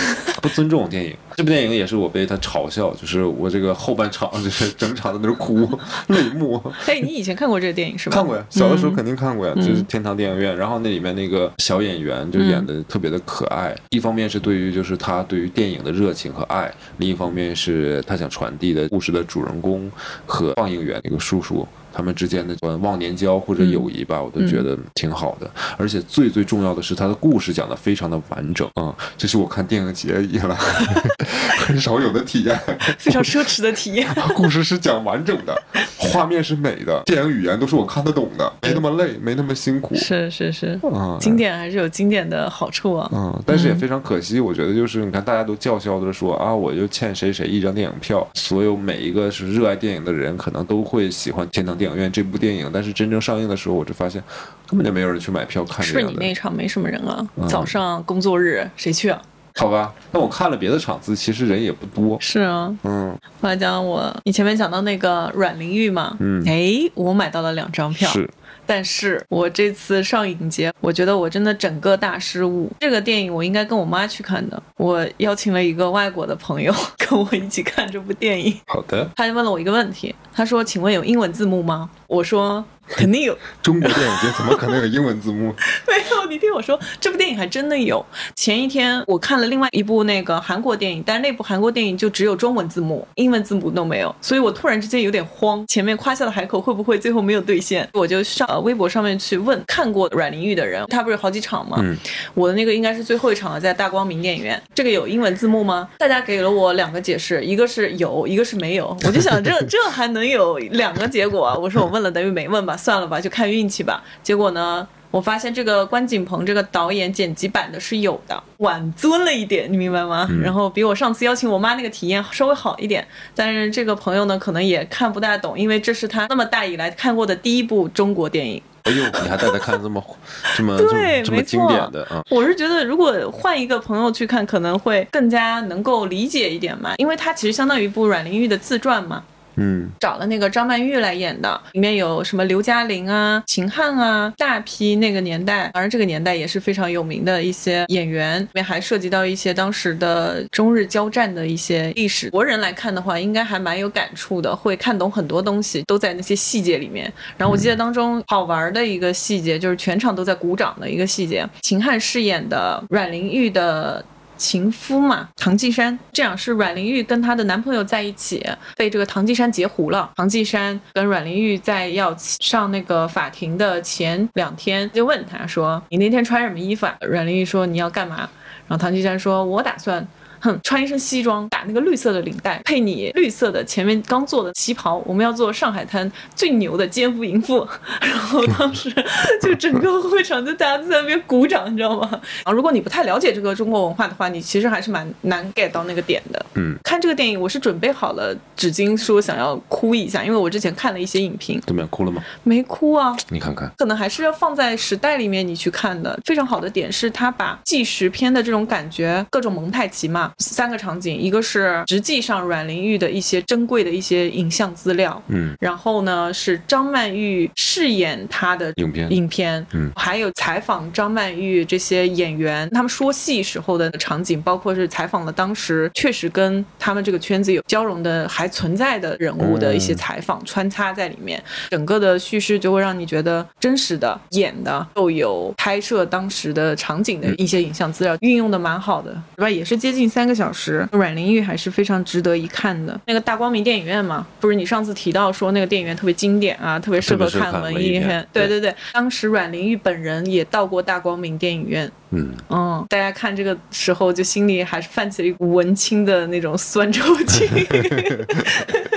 不尊重电影。这部电影也是我被他嘲笑，就是我这个后半场就是整场在那儿哭泪目。哎，你以前看过这个电影是吧？看过呀，小的时候嗯肯定看过呀，就是天堂电影院。然后那里面那个小演员就演的特别的可爱，一方面是对于就是他对于电影的热情和爱，另一方面是他想传递的故事的主人公和放映员那个叔叔。他们之间的忘年交或者友谊吧，我都觉得挺好的。而且最最重要的是，他的故事讲得非常的完整啊、嗯，这是我看电影节以来 很少有的体验。非常奢侈的体验。故事是讲完整的，画面是美的，电影语言都是我看得懂的，没那么累，没那么辛苦。是是是，啊，经典还是有经典的好处啊。嗯，但是也非常可惜，我觉得就是你看，大家都叫嚣着说啊，我就欠谁谁一张电影票，所有每一个是热爱电影的人，可能都会喜欢《天堂电影院》这部电影，但是真正上映的时候，我就发现根本就没有人去买票看是。你那场没什么人啊？嗯早上工作日谁去啊？好吧，那我看了别的场子，其实人也不多。是啊，嗯，后来讲我，你前面讲到那个阮玲玉嘛，嗯哎，我买到了两张票，是但是我这次上影节，我觉得我真的整个大失误。这个电影我应该跟我妈去看的，我邀请了一个外国的朋友 跟我一起看这部电影。好的。他就问了我一个问题，他说：“请问有英文字幕吗？”我说：“ 肯定有。”中国电影节怎么可能有英文字幕？没有，你听我说，这部电影还真的有。前一天我看了另外一部那个韩国电影，但是那部韩国电影就只有中文字幕，英文字幕都没有，所以我突然之间有点慌。前面夸下的海口会不会最后没有兑现？我就上呃微博上面去问看过阮玲玉的人，他不是有好几场吗？嗯我的那个应该是最后一场了，在大光明电影院。这个有英文字幕吗？大家给了我两个解释，一个是有，一个是没有。我就想这这还能有两个结果啊？我说我问了等于没问吧，算了吧，就看运气吧。结果呢？我发现这个关锦鹏这个导演剪辑版的是有的，晚尊了一点，你明白吗？然后比我上次邀请我妈那个体验稍微好一点，但是这个朋友呢，可能也看不大懂，因为这是他那么大以来看过的第一部中国电影。哎呦，你还带他看这么 这么没错么这么经典的啊？我是觉得，如果换一个朋友去看，可能会更加能够理解一点嘛，因为它其实相当于一部阮玲玉的自传嘛。嗯，找了那个张曼玉来演的，里面有什么刘嘉玲啊、秦汉啊，大批那个年代，当然这个年代也是非常有名的一些演员，里面还涉及到一些当时的中日交战的一些历史。国人来看的话，应该还蛮有感触的，会看懂很多东西，都在那些细节里面。然后我记得当中好玩的一个细节，就是全场都在鼓掌的一个细节，秦汉饰演的阮玲玉的。情夫嘛，唐季山，这样是阮玲玉跟她的男朋友在一起，被这个唐季山截胡了。唐季山跟阮玲玉在要上那个法庭的前两天，就问他说：“你那天穿什么衣服啊？”阮玲玉说：“你要干嘛？”然后唐季山说：“我打算。”哼，穿一身西装，打那个绿色的领带，配你绿色的前面刚做的旗袍，我们要做上海滩最牛的奸夫淫妇。然后当时就整个会场就大家都在那边鼓掌，你知道吗？啊，如果你不太了解这个中国文化的话，你其实还是蛮难 get 到那个点的。嗯，看这个电影，我是准备好了纸巾，说想要哭一下，因为我之前看了一些影评，怎么样？哭了吗？没哭啊。你看看，可能还是要放在时代里面你去看的。非常好的点是，他把纪实片的这种感觉，各种蒙太奇嘛，三个场景，一个是实际上阮玲玉的一些珍贵的一些影像资料，嗯，然后呢是张曼玉饰演她的影片影片，嗯还有采访张曼玉这些演员，他们说戏时候的场景，包括是采访了当时确实跟他们这个圈子有交融的还存在的人物的一些采访、穿插在里面，整个的叙事就会让你觉得真实的演的，又有拍摄当时的场景的一些影像资料，运用的蛮好的，对吧？也是接近三个小时，阮玲玉还是非常值得一看的。那个大光明电影院嘛，不是你上次提到说那个电影院特别经典啊，特别适合看看文文艺片，对对对对，当时阮玲玉本人也到过大光明电影院。嗯，嗯，大家看这个时候就心里还是泛起了一股文青的那种酸臭劲。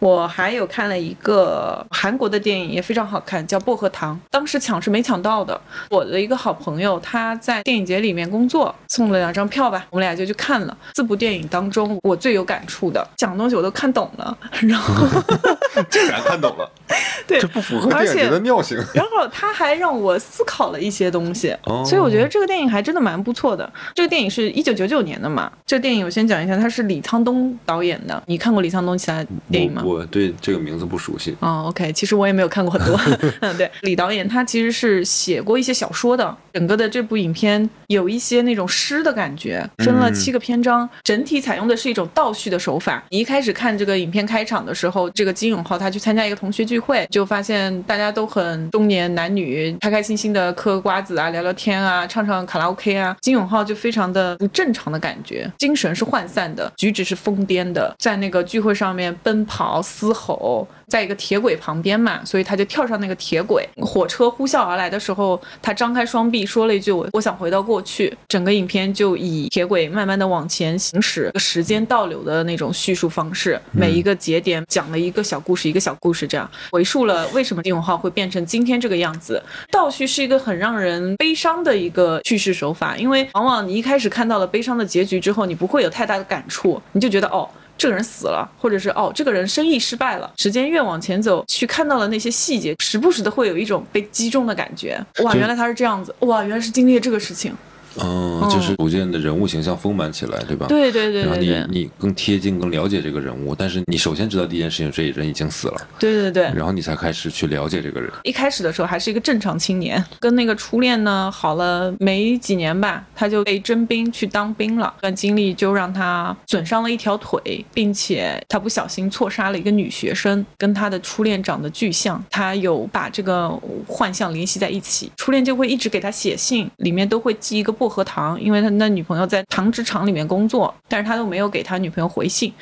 我还有看了一个韩国的电影，也非常好看，叫《薄荷糖》。当时抢是没抢到的。我的一个好朋友，他在电影节里面工作，送了两张票吧，我们俩就去看了。这部电影当中，我最有感触的，讲的东西我都看懂了。然后，竟然看懂了，对这不符合电影节的尿性。然后他还让我思考了一些东西，哦所以我觉得这个电影还真的蛮不错的。这个电影是一九九九年的嘛，这个电影我先讲一下，它是李沧东导演的。你看过李沧东其他电影吗？我我对这个名字不熟悉。哦，OK，其实我也没有看过很多。嗯，对，李导演他其实是写过一些小说的。整个的这部影片有一些那种诗的感觉，分了七个篇章，整体采用的是一种倒叙的手法。你一开始看这个影片开场的时候，这个金永浩他去参加一个同学聚会，就发现大家都很中年男女，开开心心的嗑瓜子啊，聊聊天啊，唱唱卡拉 OK 啊。金永浩就非常的不正常的感觉，精神是涣散的，举止是疯癫的，在那个聚会上面奔跑嘶吼。在一个铁轨旁边嘛，所以他就跳上那个铁轨。火车呼啸而来的时候，他张开双臂说了一句：“我我想回到过去。”整个影片就以铁轨慢慢的往前行驶，时间倒流的那种叙述方式，每一个节点讲了一个小故事，一个小故事，这样回述了为什么金永浩会变成今天这个样子。倒叙是一个很让人悲伤的一个叙事手法，因为往往你一开始看到了悲伤的结局之后，你不会有太大的感触，你就觉得哦。这个人死了，或者是哦，这个人生意失败了。时间越往前走，去看到了那些细节，时不时的会有一种被击中的感觉。哇，原来他是这样子，哇，原来是经历了这个事情。嗯，就是逐渐的人物形象丰满起来，对吧？对对对然后你你更贴近、更了解这个人物，但是你首先知道第一件事情，这人已经死了，对对对。然后你才开始去了解这个人。一开始的时候还是一个正常青年，跟那个初恋呢好了没几年吧，他就被征兵去当兵了。这段经历就让他损伤了一条腿，并且他不小心错杀了一个女学生，跟他的初恋长得巨像。他有把这个幻象联系在一起，初恋就会一直给他写信，里面都会寄一个薄荷糖，因为他那女朋友在糖纸厂里面工作，但是他都没有给他女朋友回信。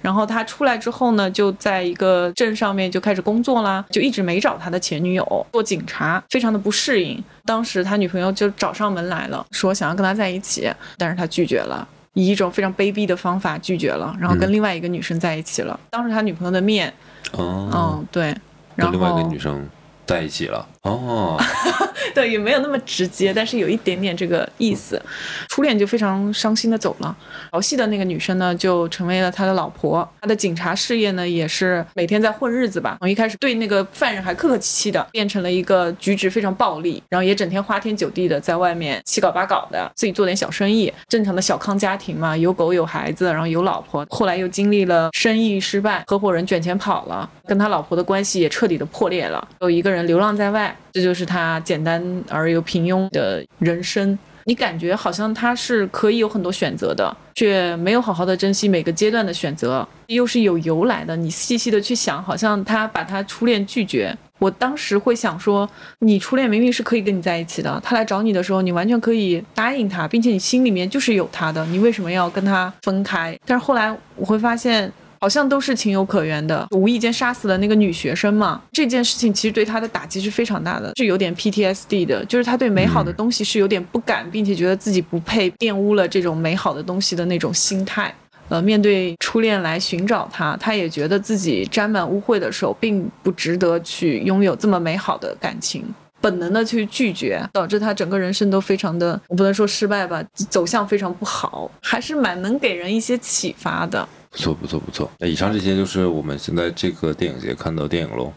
然后他出来之后呢，就在一个镇上面就开始工作啦，就一直没找他的前女友，做警察，非常的不适应。当时他女朋友就找上门来了，说想要跟他在一起，但是他拒绝了。以一种非常卑鄙的方法拒绝了，然后跟另外一个女生在一起了。当着他女朋友的面，哦，嗯，对，然后跟另外一个女生在一起了。哦，对，也没有那么直接，但是有一点点这个意思。初恋就非常伤心的走了，调戏的那个女生呢，就成为了他的老婆。他的警察事业呢，也是每天在混日子吧。从一开始对那个犯人还客客气气的，变成了一个举止非常暴力，然后也整天花天酒地的在外面七搞八搞的，自己做点小生意。正常的小康家庭嘛，有狗有孩子，然后有老婆。后来又经历了生意失败，合伙人卷钱跑了，跟他老婆的关系也彻底的破裂了，有一个人流浪在外。这就是他简单而又平庸的人生。你感觉好像他是可以有很多选择的，却没有好好的珍惜每个阶段的选择，又是有由来的。你细细的去想，好像他把他初恋拒绝。我当时会想说，你初恋明明是可以跟你在一起的，他来找你的时候，你完全可以答应他，并且你心里面就是有他的，你为什么要跟他分开？但是后来我会发现。好像都是情有可原的，无意间杀死了那个女学生嘛。这件事情其实对他的打击是非常大的，是有点 PTSD 的，就是他对美好的东西是有点不敢，并且觉得自己不配，玷污了这种美好的东西的那种心态。呃，面对初恋来寻找他，他也觉得自己沾满污秽的手，并不值得去拥有这么美好的感情，本能的去拒绝，导致他整个人生都非常的，我不能说失败吧，走向非常不好，还是蛮能给人一些启发的。不错不错不错。那以上这些就是我们现在这个电影节看到电影喽。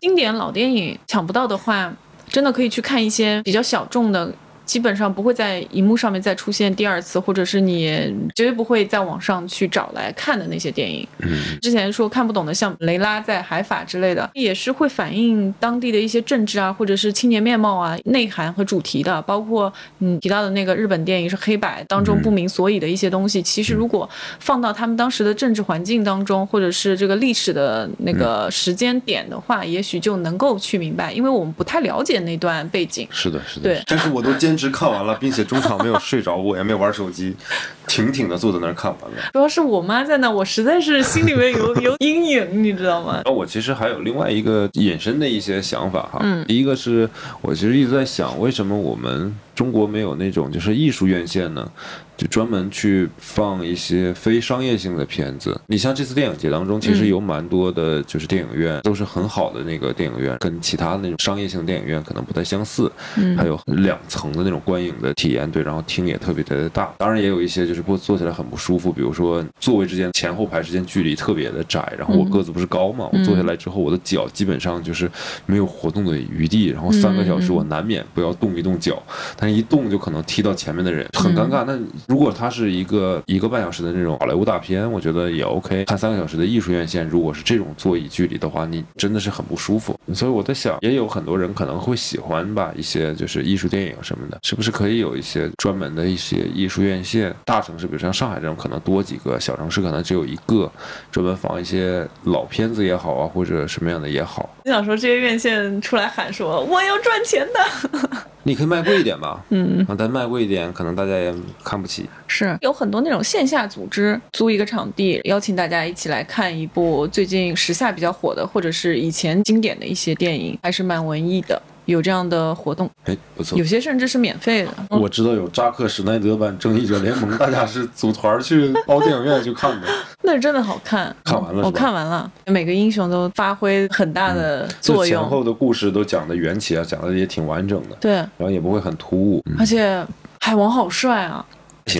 经典老电影抢不到的话，真的可以去看一些比较小众的。基本上不会在荧幕上面再出现第二次，或者是你绝对不会在网上去找来看的那些电影。嗯，之前说看不懂的，像《雷拉在海法》之类的，也是会反映当地的一些政治啊，或者是青年面貌啊、内涵和主题的。包括你提到的那个日本电影是黑白当中不明所以的一些东西，其实如果放到他们当时的政治环境当中，或者是这个历史的那个时间点的话，也许就能够去明白，因为我们不太了解那段背景。是的，是的。对，但是我都坚持看完了，并且中场没有睡着过，也没有玩手机，挺挺的坐在那儿看完了。主要是我妈在那，我实在是心里面有有阴影，你知道吗？然后我其实还有另外一个引申的一些想法哈，嗯第一个是我其实一直在想，为什么我们中国没有那种就是艺术院线呢？就专门去放一些非商业性的片子。你像这次电影节当中，其实嗯有蛮多的就是电影院都是很好的那个电影院，跟其他的那种商业性电影院可能不太相似。嗯还有两层的那种观影的体验，对，然后厅也特别特别大。当然也有一些就是不坐起来很不舒服，比如说座位之间前后排之间距离特别的窄，然后我嗯个子不是高嘛，我坐下来之后我的脚基本上就是没有活动的余地，然后三个小时嗯我难免不要动一动脚，但一动就可能踢到前面的人，很尴尬。那如果它是一个一个半小时的那种好莱坞大片，我觉得也 OK。看三个小时的艺术院线，如果是这种座椅距离的话，你真的是很不舒服。所以我在想，也有很多人可能会喜欢吧，一些就是艺术电影什么的，是不是可以有一些专门的一些艺术院线？大城市，比如像上海这种，可能多几个；小城市可能只有一个，专门放一些老片子也好啊，或者什么样的也好。你想说，这些院线出来喊说我要赚钱的，你可以卖贵一点吧，嗯，啊，但卖贵一点，可能大家也看不起。是有很多那种线下组织租一个场地，邀请大家一起来看一部最近时下比较火的，或者是以前经典的一些电影，还是蛮文艺的。有这样的活动，哎，不错有。些甚至是免费的。嗯我知道有扎克施奈德版《正义者联盟》，大家是组团去包电影院去看的。那是真的好看，看完了我看完了，每个英雄都发挥很大的作用。前后的故事都讲的缘起啊，讲的也挺完整的，对，然后也不会很突兀。嗯而且海王好帅啊！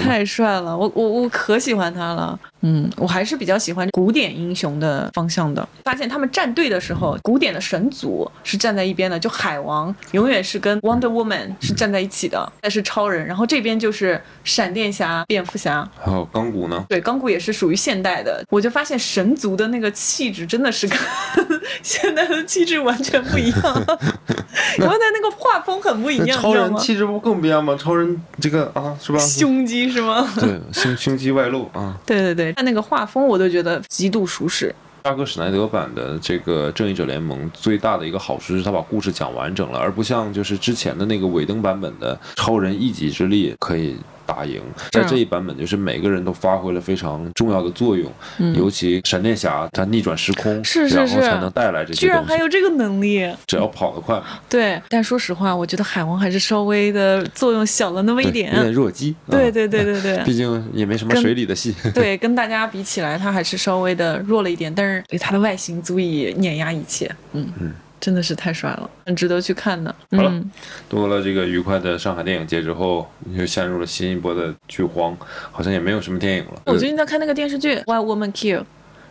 太帅了，我我我可喜欢他了。嗯，我还是比较喜欢古典英雄的方向的。发现他们站队的时候，古典的神族是站在一边的，就海王永远是跟 Wonder Woman 是站在一起的，但是超人，然后这边就是闪电侠、蝙蝠侠。还有钢骨呢，对，钢骨也是属于现代的，我就发现神族的那个气质真的是跟 现代的气质完全不一样，我的那个画风很不一样，超？人气质不更不一样吗？超人这个啊，是吧？胸肌是吗？对，胸胸肌外露啊。对对对，看那个画风我都觉得极度舒适。扎克史奈德版的这个《正义者联盟》最大的一个好处是，他把故事讲完整了，而不像就是之前的那个尾灯版本的超人一己之力可以打赢。在这一版本，就是每个人都发挥了非常重要的作用，尤其闪电侠他逆转时空，嗯是是是然后才能带来这居些东西。然还有这个能力，只要跑得快，对。但说实话，我觉得海王还是稍微的作用小了那么一，点有。点弱鸡。啊对对对对对 毕竟也没什么水里的戏。对，跟大家比起来，他还是稍微的弱了一点，但是对他的外形足以碾压一切。嗯嗯，真的是太帅了，很值得去看的。好了嗯，度过了这个愉快的上海电影节之后，又陷入了新一波的剧荒，好像也没有什么电影了。我最近在看那个电视剧《Why Woman Kill》，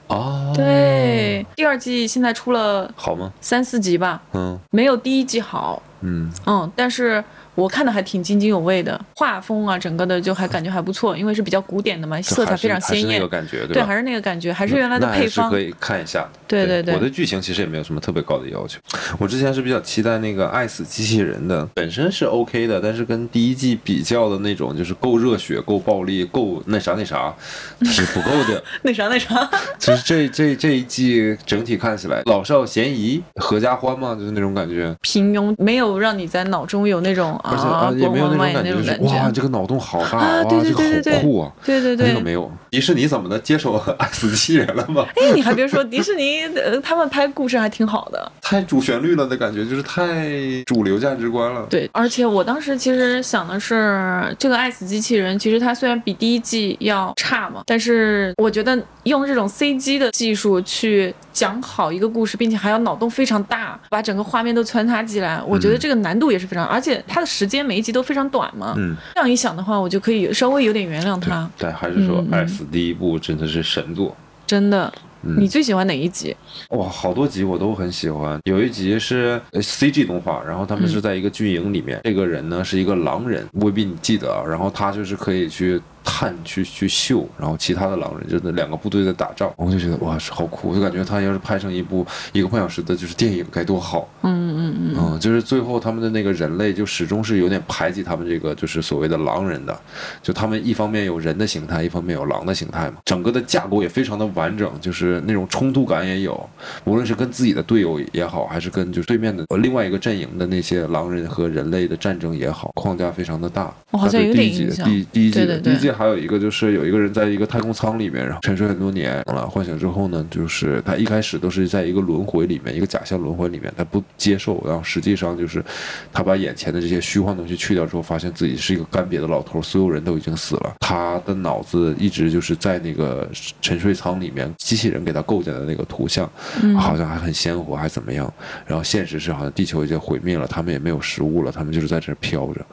哦，，对，第二季现在出了好吗？三四集吧，嗯没有第一季好。嗯，嗯，但是我看的还挺津津有味的，画风啊，整个的就还感觉还不错，因为是比较古典的嘛，色彩非常鲜艳。感觉，对，吧？还是那个感觉，还是原来的配方。可以看一下的。对对对我对剧情其实也没有什么特别高的要求。我之前是比较期待那个《爱死机器人》的，本身是 OK 的，但是跟第一季比较的那种，就是够热血、够暴力、够那啥那啥，是不够的。那啥那啥，其实这这这一季整体看起来，老少咸宜、合家欢嘛，就是那种感觉。平庸，没有让你在脑中有那种而且啊也没有那种感觉，就是哇，这个脑洞好大，啊，哇，对对这个对对对，好酷啊！对对对那个。没有，迪士尼怎么的接手 爱死机器人了吗？哎，你还别说，迪士尼呃，他们拍故事还挺好的。太主旋律了的感觉，就是太主流价值观了。对，而且我当时其实想的是，这个《爱死机器人》其实它虽然比第一季要差嘛，但是我觉得用这种 CG 的技术去讲好一个故事，并且还要脑洞非常大，把整个画面都穿插进来，我觉得这个难度也是非常，而且它的时间每一集都非常短嘛。嗯，这样一想的话，我就可以稍微有点原谅他。但还是说嗯嗯《爱死》第一部真的是神作。真的，嗯你最喜欢哪一集？哇，好多集我都很喜欢。有一集是呃 CG 动画，然后他们是在一个军营里面，这个人呢是一个狼人，未必你记得啊。然后他就是可以去探、去去秀，然后其他的狼人就是那两个部队在打仗，我就觉得哇，是好酷，我就感觉他要是拍成一部一个半小时的就是电影该多好。嗯嗯嗯，嗯，就是最后他们的那个人类就始终是有点排挤他们这个就是所谓的狼人的，就他们一方面有人的形态，一方面有狼的形态嘛，整个的架构也非常的完整，就是那种冲突感也有，无论是跟自己的队友也好，还是跟就是对面的呃另外一个阵营的那些狼人和人类的战争也好，框架非常的大。我好像有点印象。第第一季第一季还有一个就是有一个人在一个太空舱里面，然后沉睡很多年了，唤醒之后呢，就是他一开始都是在一个轮回里面，一个假象轮回里面，他不接受，然后实际上就是他把眼前的这些虚幻东西去掉之后，发现自己是一个干瘪的老头，所有人都已经死了，他的脑子一直就是在那个沉睡舱里面，机器人给他构建的那个图像，好像还很鲜活，还怎么样？然后现实是好像地球已经毁灭了，他们也没有食物了，他们就是在这飘着，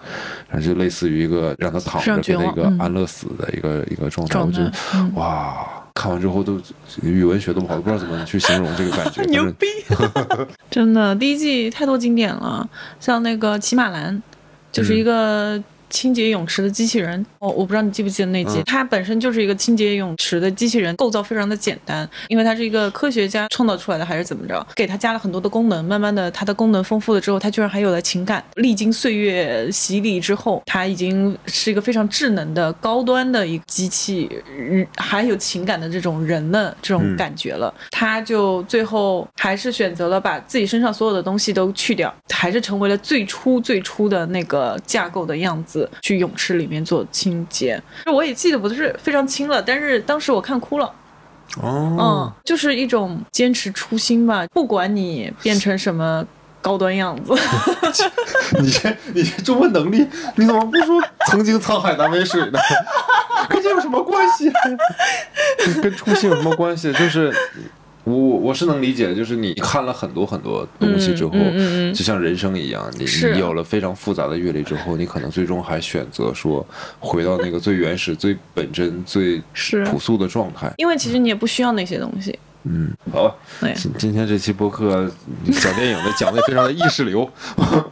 然后就类似于一个让他躺着给他一绝望嗯个安乐死的一个一个状态，我觉得嗯哇，看完之后都语文学都不好，不知道怎么去形容这个感觉。牛逼！真的，第一季太多经典了，像那个骑马兰，就是一个。清洁泳池的机器人，哦，我不知道你记不记得那集，嗯。它本身就是一个清洁泳池的机器人，构造非常的简单，因为它是一个科学家创造出来的，还是怎么着，给它加了很多的功能，慢慢的它的功能丰富了之后，它居然还有了情感，历经岁月洗礼之后，它已经是一个非常智能的高端的一个机器，嗯还有情感的这种人的这种嗯。感觉了，它就最后还是选择了把自己身上所有的东西都去掉，还是成为了最初最初的那个架构的样子，去泳池里面做清洁。我也记得不是非常清了，但是当时我看哭了。哦嗯，，就是一种坚持初心吧，不管你变成什么高端样子，你这你这中文能力，你怎么不说曾经沧海难为水呢？跟这有什么关系？跟初心有什么关系？就是我我我是能理解的，就是你看了很多很多东西之后，就像人生一样，你你有了非常复杂的阅历之后，你可能最终还选择说回到那个最原始、最本真、最是朴素的状态。因为其实你也不需要那些东西。嗯，好吧，对，今今天这期播客讲电影的讲的非常的意识流，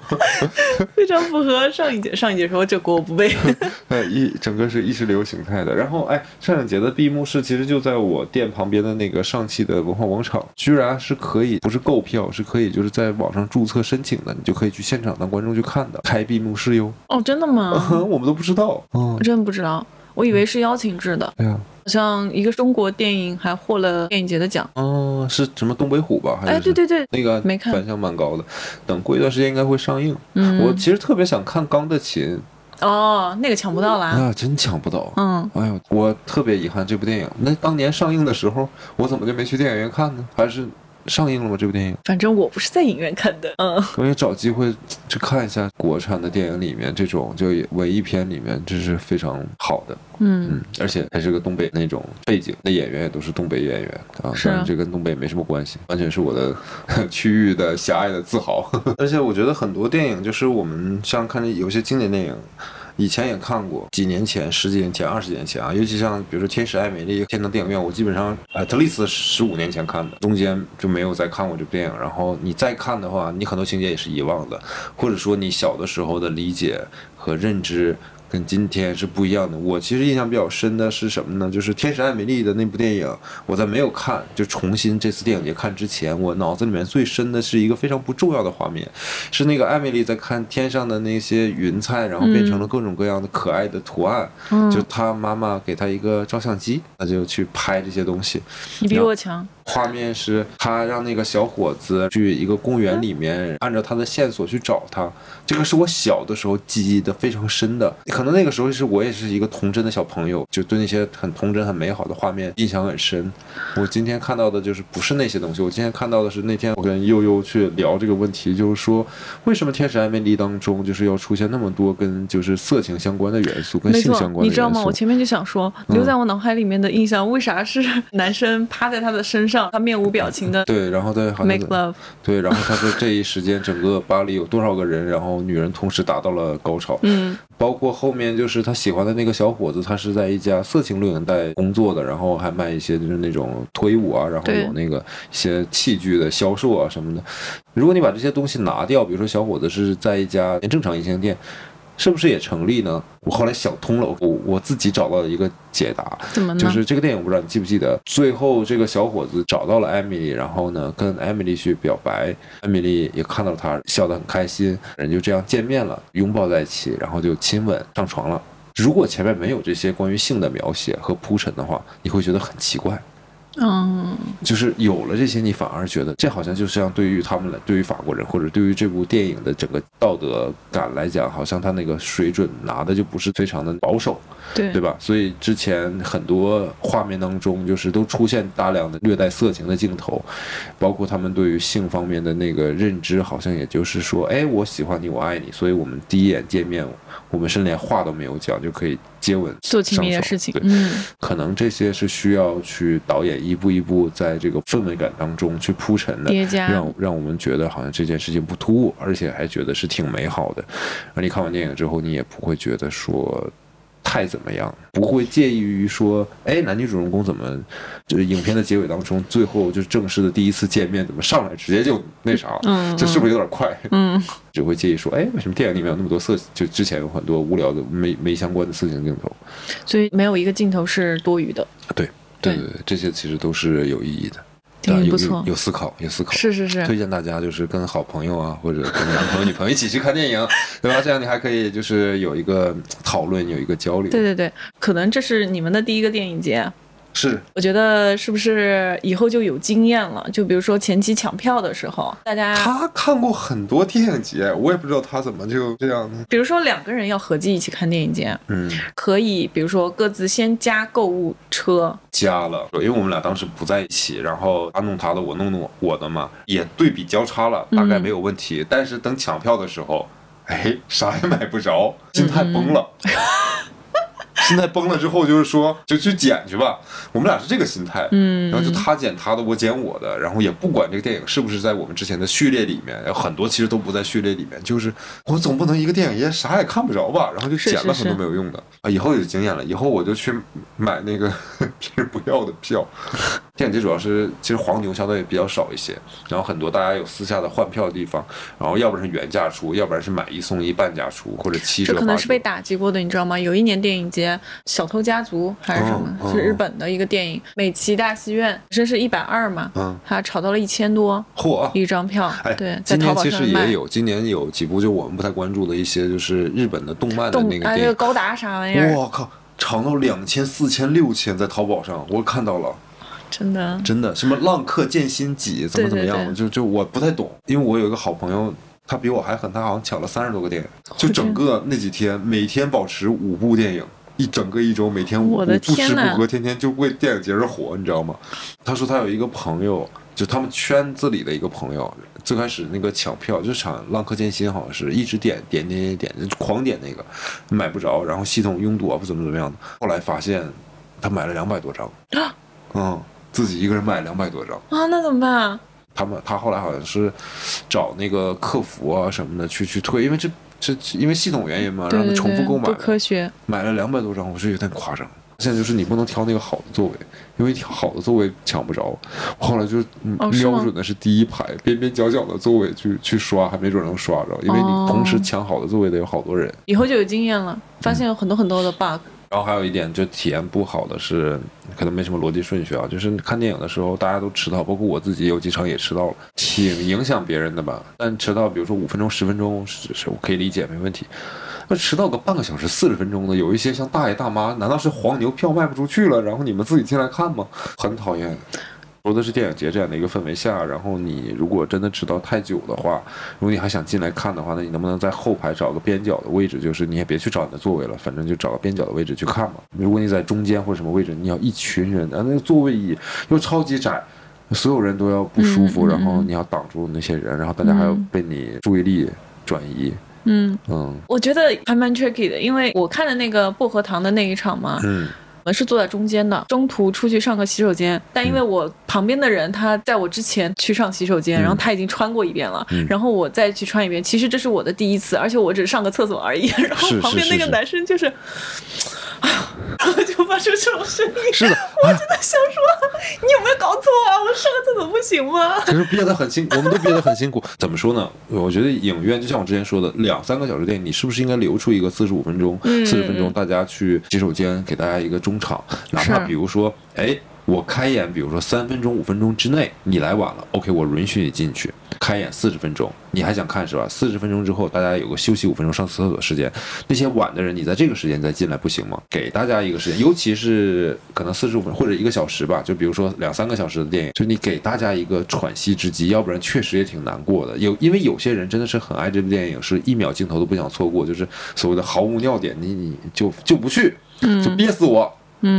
非常符合上一节。上一节说这锅我不背。哎，一整个是意识流形态的。然后，哎，上两节的闭幕式其实就在我店旁边的那个上汽的文化广场，居然是可以不是购票，是可以就是在网上注册申请的，你就可以去现场当观众去看的，开闭幕式哟。哦，真的吗？我们都不知道。嗯我，真不知道，我以为是邀请制的。哎呀，好像一个中国电影还获了电影节的奖。哦，是什么东北虎吧？还是哎，对对对，那个没看反响蛮高的。等过一段时间应该会上映。嗯我其实特别想看《钢的琴》哦，那个抢不到啦。啊，真抢不到。嗯，哎呦，我特别遗憾这部电影。那当年上映的时候，我怎么就没去电影院看呢？还是上映了吗？这部电影？反正我不是在影院看的。嗯，我也找机会去看一下国产的电影里面这种就文艺片里面，这是非常好的。嗯，嗯，而且还是个东北那种背景，那演员也都是东北演员啊，是这跟东北没什么关系，完全是我的 区域的狭隘的自豪。而且我觉得很多电影，就是我们像看有些经典电影。以前也看过，几年前、十几年前、二十年前啊，尤其像比如说《天使爱美丽》，天堂电影院，我基本上呃，特利斯十五年前看的，中间就没有再看过这部电影。然后你再看的话，你很多情节也是遗忘的，或者说你小的时候的理解和认知跟今天是不一样的。我其实印象比较深的是什么呢？就是《天使艾米丽》的那部电影，我在没有看就重新这次电影节看之前，我脑子里面最深的是一个非常不重要的画面，是那个艾米丽在看天上的那些云彩，然后变成了各种各样的可爱的图案。嗯就她妈妈给她一个照相机，她就去拍这些东西。你比我强。画面是他让那个小伙子去一个公园里面，按照他的线索去找他。这个是我小的时候记忆的非常深的，可能那个时候是我也是一个童真的小朋友，就对那些很童真、很美好的画面印象很深。我今天看到的就是不是那些东西，我今天看到的是那天我跟悠悠去聊这个问题，就是说为什么《天使爱美丽》当中就是要出现那么多跟就是色情相关的元素，跟性相，关的元素？你知道吗？我前面就想说，留在我脑海里面的印象，为啥是男生趴在他的身上，他面无表情的对，然后对，好像 make love？对，然后他说这一时间整个巴黎有多少个人，然后女人同时达到了高潮，嗯，包括后面就是他喜欢的那个小伙子，他是在一家色情录影带工作的，然后还卖一些就是那种脱衣舞啊，然后有那个一些器具的销售啊什么的。如果你把这些东西拿掉，比如说小伙子是在一家正常音像店。是不是也成立呢？我后来想通了，我我自己找到了一个解答，怎么呢？就是这个电影，我不知道你记不记得，最后这个小伙子找到了艾米丽，然后呢跟艾米丽去表白，艾米丽也看到了他，笑得很开心，人就这样见面了，拥抱在一起，然后就亲吻上床了。如果前面没有这些关于性的描写和铺陈的话，你会觉得很奇怪。嗯，就是有了这些，你反而觉得这好像就像对于他们来，对于法国人或者对于这部电影的整个道德感来讲，好像他那个水准拿的就不是非常的保守。对。对吧？所以之前很多画面当中，就是都出现大量的略带色情的镜头，包括他们对于性方面的那个认知，好像也就是说，哎，我喜欢你，我爱你，所以我们第一眼见面，我们是连话都没有讲就可以接吻做亲密的事情。对，，嗯，可能这些是需要去导演一步一步在这个氛围感当中去铺陈的，叠加。让让我们觉得好像这件事情不突兀，而且还觉得是挺美好的。而你看完电影之后，你也不会觉得说太怎么样，不会介意于说，哎，男女主人公怎么就是影片的结尾当中，最后就是正式的第一次见面，怎么上来直接就那啥，嗯这是不是有点快？嗯，只会介意说，哎，为什么电影里面有那么多色？就之前有很多无聊的没没相关的色情镜头。所以没有一个镜头是多余的，对对对对对，这些其实都是有意义的，有不错有有思考，有思考。是是是推，荐大家就是跟好朋友啊，或者跟男朋友、女朋友一起去看电影，对吧？这样你还可以就是有一个讨论，有一个交流。对对对，可能这是你们的第一个电影节。是我觉得是不是以后就有经验了？就比如说前期抢票的时候，大家他看过很多电影节，我也不知道他怎么就这样呢。比如说两个人要合计一起看电影节，嗯，可以比如说各自先加购物车，加了，因为我们俩当时不在一起，然后他弄他的，我弄弄我的嘛，也对比交叉了，大概没有问题。但是等抢票的时候，哎，啥也买不着，心态崩了。心态崩了之后，就是说就去剪去吧。我们俩是这个心态，嗯，然后就他剪他的，我剪我的，然后也不管这个电影是不是在我们之前的序列里面，有很多其实都不在序列里面。就是我总不能一个电影爷啥也看不着吧，然后就剪了很多没有用的啊。以后有经验了，以后我就去买那个别人不要的票。电影节主要是其实黄牛相对比较少一些，然后很多大家有私下的换票的地方，然后要不然是原价出，要不然是买一送一半价出，或者七折。这可能是被打击过的，你知道吗？有一年电影节《小偷家族》还是什么，是日本的一个电影，美琪大戏院这是一百二嘛，嗯，它炒到了一千多，嚯，一张票。哎，对，今年其实也有，今年有几部就我们不太关注的一些，就是日本的动漫的那个电影，高达啥玩意儿？我靠，炒到两千、四千、六千，在淘宝上我看到了。真的，真的，什么浪客剑心几怎么怎么样？就就我不太懂，因为我有一个好朋友，他比我还狠，他好像抢了三十多个电影，就整个那几天，每天保持五部电影，一整个一周，每天不吃不喝，天天就为电影节而活，你知道吗？他说他有一个朋友，就他们圈子里的一个朋友，最开始那个抢票就抢浪客剑心，好像是一直点点点点点，狂点那个，买不着，然后系统拥堵啊，不怎么怎么样的，后来发现他买了两百多张，嗯。自己一个人买两百多张啊，那怎么办啊？他们他后来好像是找那个客服啊什么的去去退，因为这这因为系统原因嘛，让他重复购买。不科学。买了两百多张，我是有点夸张。现在就是你不能挑那个好的座位，因为挑好的座位抢不着。后来就瞄准的是第一排边边角角的座位去去刷，还没准能刷着，因为你同时抢好的座位得有好多人。以后就有经验了，发现有很多很多的 bug。然后还有一点就体验不好的是，可能没什么逻辑顺序啊，就是看电影的时候大家都迟到，包括我自己有几场也迟到了，挺影响别人的吧。但迟到，比如说五分钟、十分钟是是我可以理解，没问题。那迟到个半个小时、四十分钟的，有一些像大爷大妈，难道是黄牛票卖不出去了，然后你们自己进来看吗？很讨厌。说的是电影节这样的一个氛围下，然后你如果真的迟到太久的话，如果你还想进来看的话，那你能不能在后排找个边角的位置？就是你也别去找你的座位了，反正就找个边角的位置去看嘛。如果你在中间或者什么位置，你要一群人，啊，那个座位椅又超级窄，所有人都要不舒服，然后你要挡住那些人，然后大家还要被你注意力转移。嗯嗯，我觉得还蛮 tricky 的，因为我看的那个薄荷糖的那一场嘛。嗯。我是坐在中间的，中途出去上个洗手间，但因为我旁边的人他在我之前去上洗手间，然后他已经穿过一遍了，然后我再去穿一遍，其实这是我的第一次，而且我只是上个厕所而已，然后旁边那个男生就是。然后就发出这种声音，是 的，我真的想说，你有没有搞错啊？我上个厕所不行吗？其实憋得很辛，我们都憋得很辛苦。怎么说呢？我觉得影院就像我之前说的，两三个小时电影，你是不是应该留出一个四十五分钟、四十分钟，大家去洗手间给大家一个中场，哪怕比如说，哎。我开演，比如说三分钟、五分钟之内，你来晚了，OK，我允许你进去。开演四十分钟，你还想看是吧？四十分钟之后，大家有个休息五分钟、上厕所时间。那些晚的人，你在这个时间再进来不行吗？给大家一个时间，尤其是可能四十五分或者一个小时吧，就比如说两三个小时的电影，就你给大家一个喘息之机，要不然确实也挺难过的。有因为有些人真的是很爱这部电影，是一秒镜头都不想错过，就是所谓的毫无尿点，你你就就不去，就憋死我。嗯，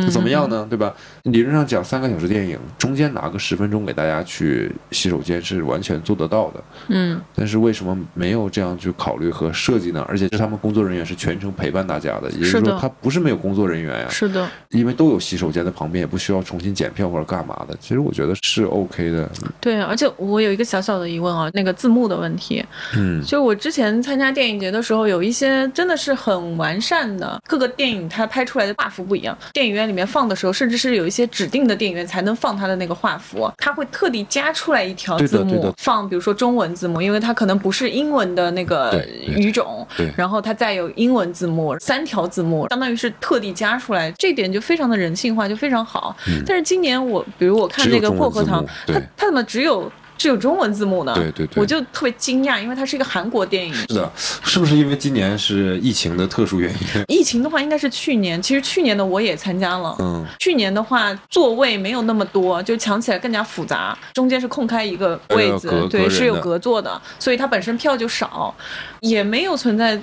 怎么样呢？对吧？理论上讲，三个小时电影中间拿个十分钟给大家去洗手间是完全做得到的。嗯，但是为什么没有这样去考虑和设计呢？而且是他们工作人员是全程陪伴大家的，也就是说他不是没有工作人员呀。是的，因为都有洗手间的旁边，也不需要重新检票或者干嘛的。其实我觉得是 OK 的。对，而且我有一个小小的疑问啊，那个字幕的问题。嗯，就我之前参加电影节的时候，有一些真的是很完善的，各个电影它拍出来的画幅不一样，电影。影院里面放的时候，甚至是有一些指定的电影院才能放它的那个画幅，他会特地加出来一条字幕放，比如说中文字幕，因为它可能不是英文的那个语种，然后它再有英文字幕，三条字幕，相当于是特地加出来，这点就非常的人性化，就非常好。但是今年我，比如我看那个薄荷糖，它它怎么只有？是有中文字幕的，对对对，我就特别惊讶，因为它是一个韩国电影。是的，是不是因为今年是疫情的特殊原因？疫情的话，应该是去年。其实去年的我也参加了，嗯，去年的话座位没有那么多，就抢起来更加复杂，中间是空开一个位子，对，是有隔座的，所以它本身票就少，也没有存在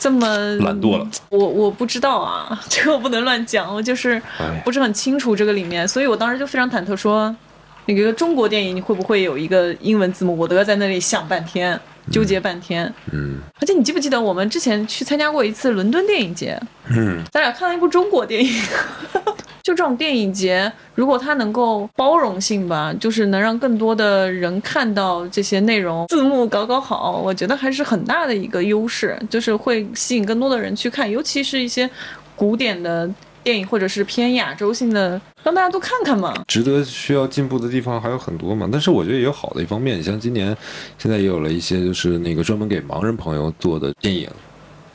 这么懒惰了。我我不知道啊，这个我不能乱讲，我就是不是很清楚这个里面，所以我当时就非常忐忑说。那个中国电影你会不会有一个英文字幕？我都要在那里想半天。纠结半天。嗯而且你记不记得我们之前去参加过一次伦敦电影节，嗯，咱俩看了一部中国电影。就这种电影节，如果它能够包容性吧，就是能让更多的人看到这些内容，字幕搞搞好，我觉得还是很大的一个优势，就是会吸引更多的人去看，尤其是一些古典的电影或者是偏亚洲性的，让大家都看看嘛。值得需要进步的地方还有很多嘛，但是我觉得也有好的一方面，像今年现在也有了一些就是那个专门给盲人朋友做的电影，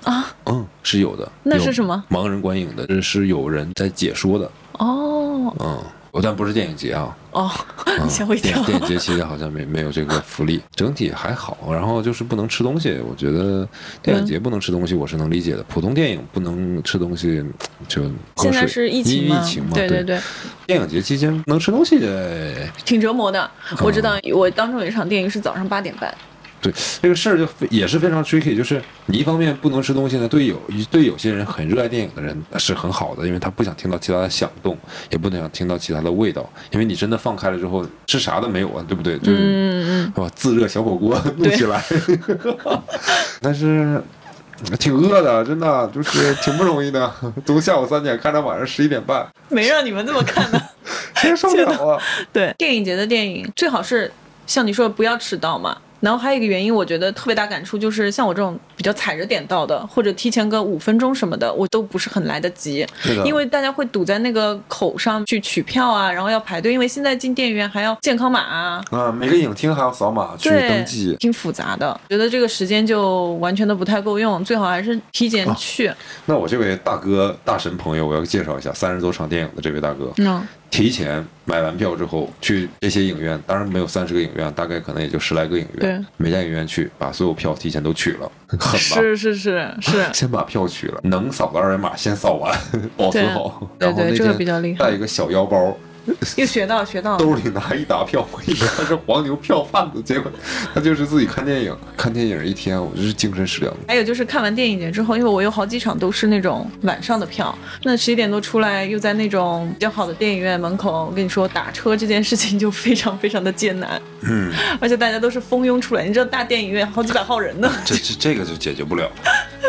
啊，嗯，是有的。那是什么？盲人观影的，这是有人在解说的，哦嗯，但不是电影节啊，哦，啊 吓我一跳。电电影节期间好像没没有这个福利，整体还好。然后就是不能吃东西，我觉得电影节不能吃东西我是能理解的，普通电影不能吃东西就现在是疫情嘛？疫情嘛，对对对，电影节期间能吃东西的，挺折磨的。我知道，我当中有一场电影是早上八点半。对这个事儿就非也是非常 tricky，就是你一方面不能吃东西呢，对有对有些人很热爱电影的人是很好的，因为他不想听到其他的响动，也不能想听到其他的味道，因为你真的放开了之后，吃啥都没有啊，对不对？就是、嗯嗯是吧？自热小火锅弄起来，但是。挺饿的，真的就是挺不容易的。从下午三点看到晚上十一点半，嗯，没让你们这么看的。真受不了啊！对，电影节的电影最好是像你说的不要迟到嘛。然后还有一个原因，我觉得特别大感触，就是像我这种比较踩着点到的，或者提前个五分钟什么的，我都不是很来得及，因为大家会堵在那个口上去取票啊，然后要排队，因为现在进电影院还要健康码啊，啊，每个影厅还要扫码去登记，挺复杂的，觉得这个时间就完全都不太够用，最好还是提前去。那我这位大哥大神朋友，我要介绍一下三十多场电影的这位大哥。嗯，提前买完票之后，去这些影院，当然没有三十个影院，大概可能也就十来个影院。对，每家影院去，把所有票提前都取了，狠吧？是是是是，先把票取了，能扫的二维码先扫完，保存好。对然后那对这个天比较厉害带一个小腰包，又学到学到。兜里拿一沓票，我以为他是黄牛票贩子，结果他就是自己看电影，看电影一天，我就是精神食粮。还有就是看完电影节之后，因为我有好几场都是那种晚上的票，那十一点多出来，又在那种比较好的电影院门口，我跟你说打车这件事情就非常非常的艰难，嗯，而且大家都是蜂拥出来，你知道大电影院好几百号人呢。这这这个就解决不了了，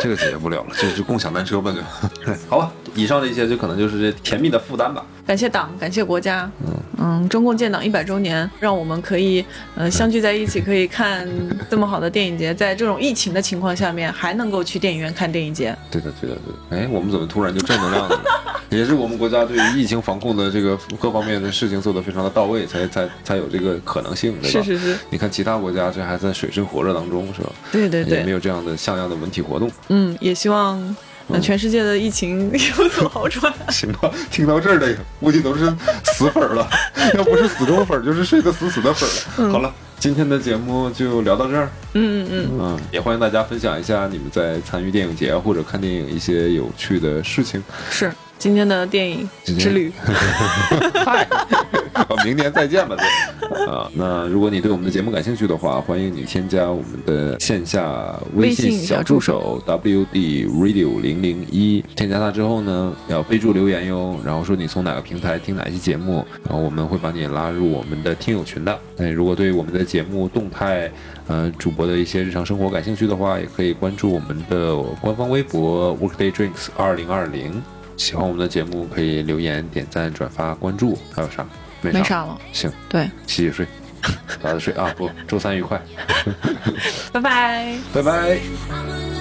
这个解决不了了，就就共享单车吧就。好吧，以上这些就可能就是这甜蜜的负担吧。感谢党，感谢国家，嗯嗯，中共建党一百周年，让我们可以呃相聚在一起，可以看这么好的电影节，在这种疫情的情况下面，还能够去电影院看电影节。对的，对的，对的。哎，我们怎么突然就正能量了呢？也是我们国家对于疫情防控的这个各方面的事情做得非常的到位，才才才有这个可能性，对吧？是是是，你看其他国家这还在水深火热当中，是吧？对对也没，有这样的像样的文体活动。嗯，也希望。呃全世界的疫情 有所好转。行吧，听到这儿的估计都是死粉儿了，要不是死忠粉儿，就是睡得死死的粉。好了，今天的节目就聊到这儿。嗯嗯嗯，嗯，也欢迎大家分享一下你们在参与电影节或者看电影一些有趣的事情。是今天的电影之旅。嗨，明年再见吧，对。啊，那如果你对我们的节目感兴趣的话，欢迎你添加我们的线下微信小助手 WD Radio 零零一。添加他之后呢，要备注留言哟，然后说你从哪个平台听哪一期节目，然后我们会把你拉入我们的听友群的。那如果对我们的节目动态，呃，主播的一些日常生活感兴趣的话，也可以关注我们的官方微博 Workday Drinks 二零二零。喜欢我们的节目，可以留言、点赞、转发、关注，还有啥？没啥。没啥了，行，对，洗洗睡，早点睡啊！不，周三愉快，拜拜。拜拜。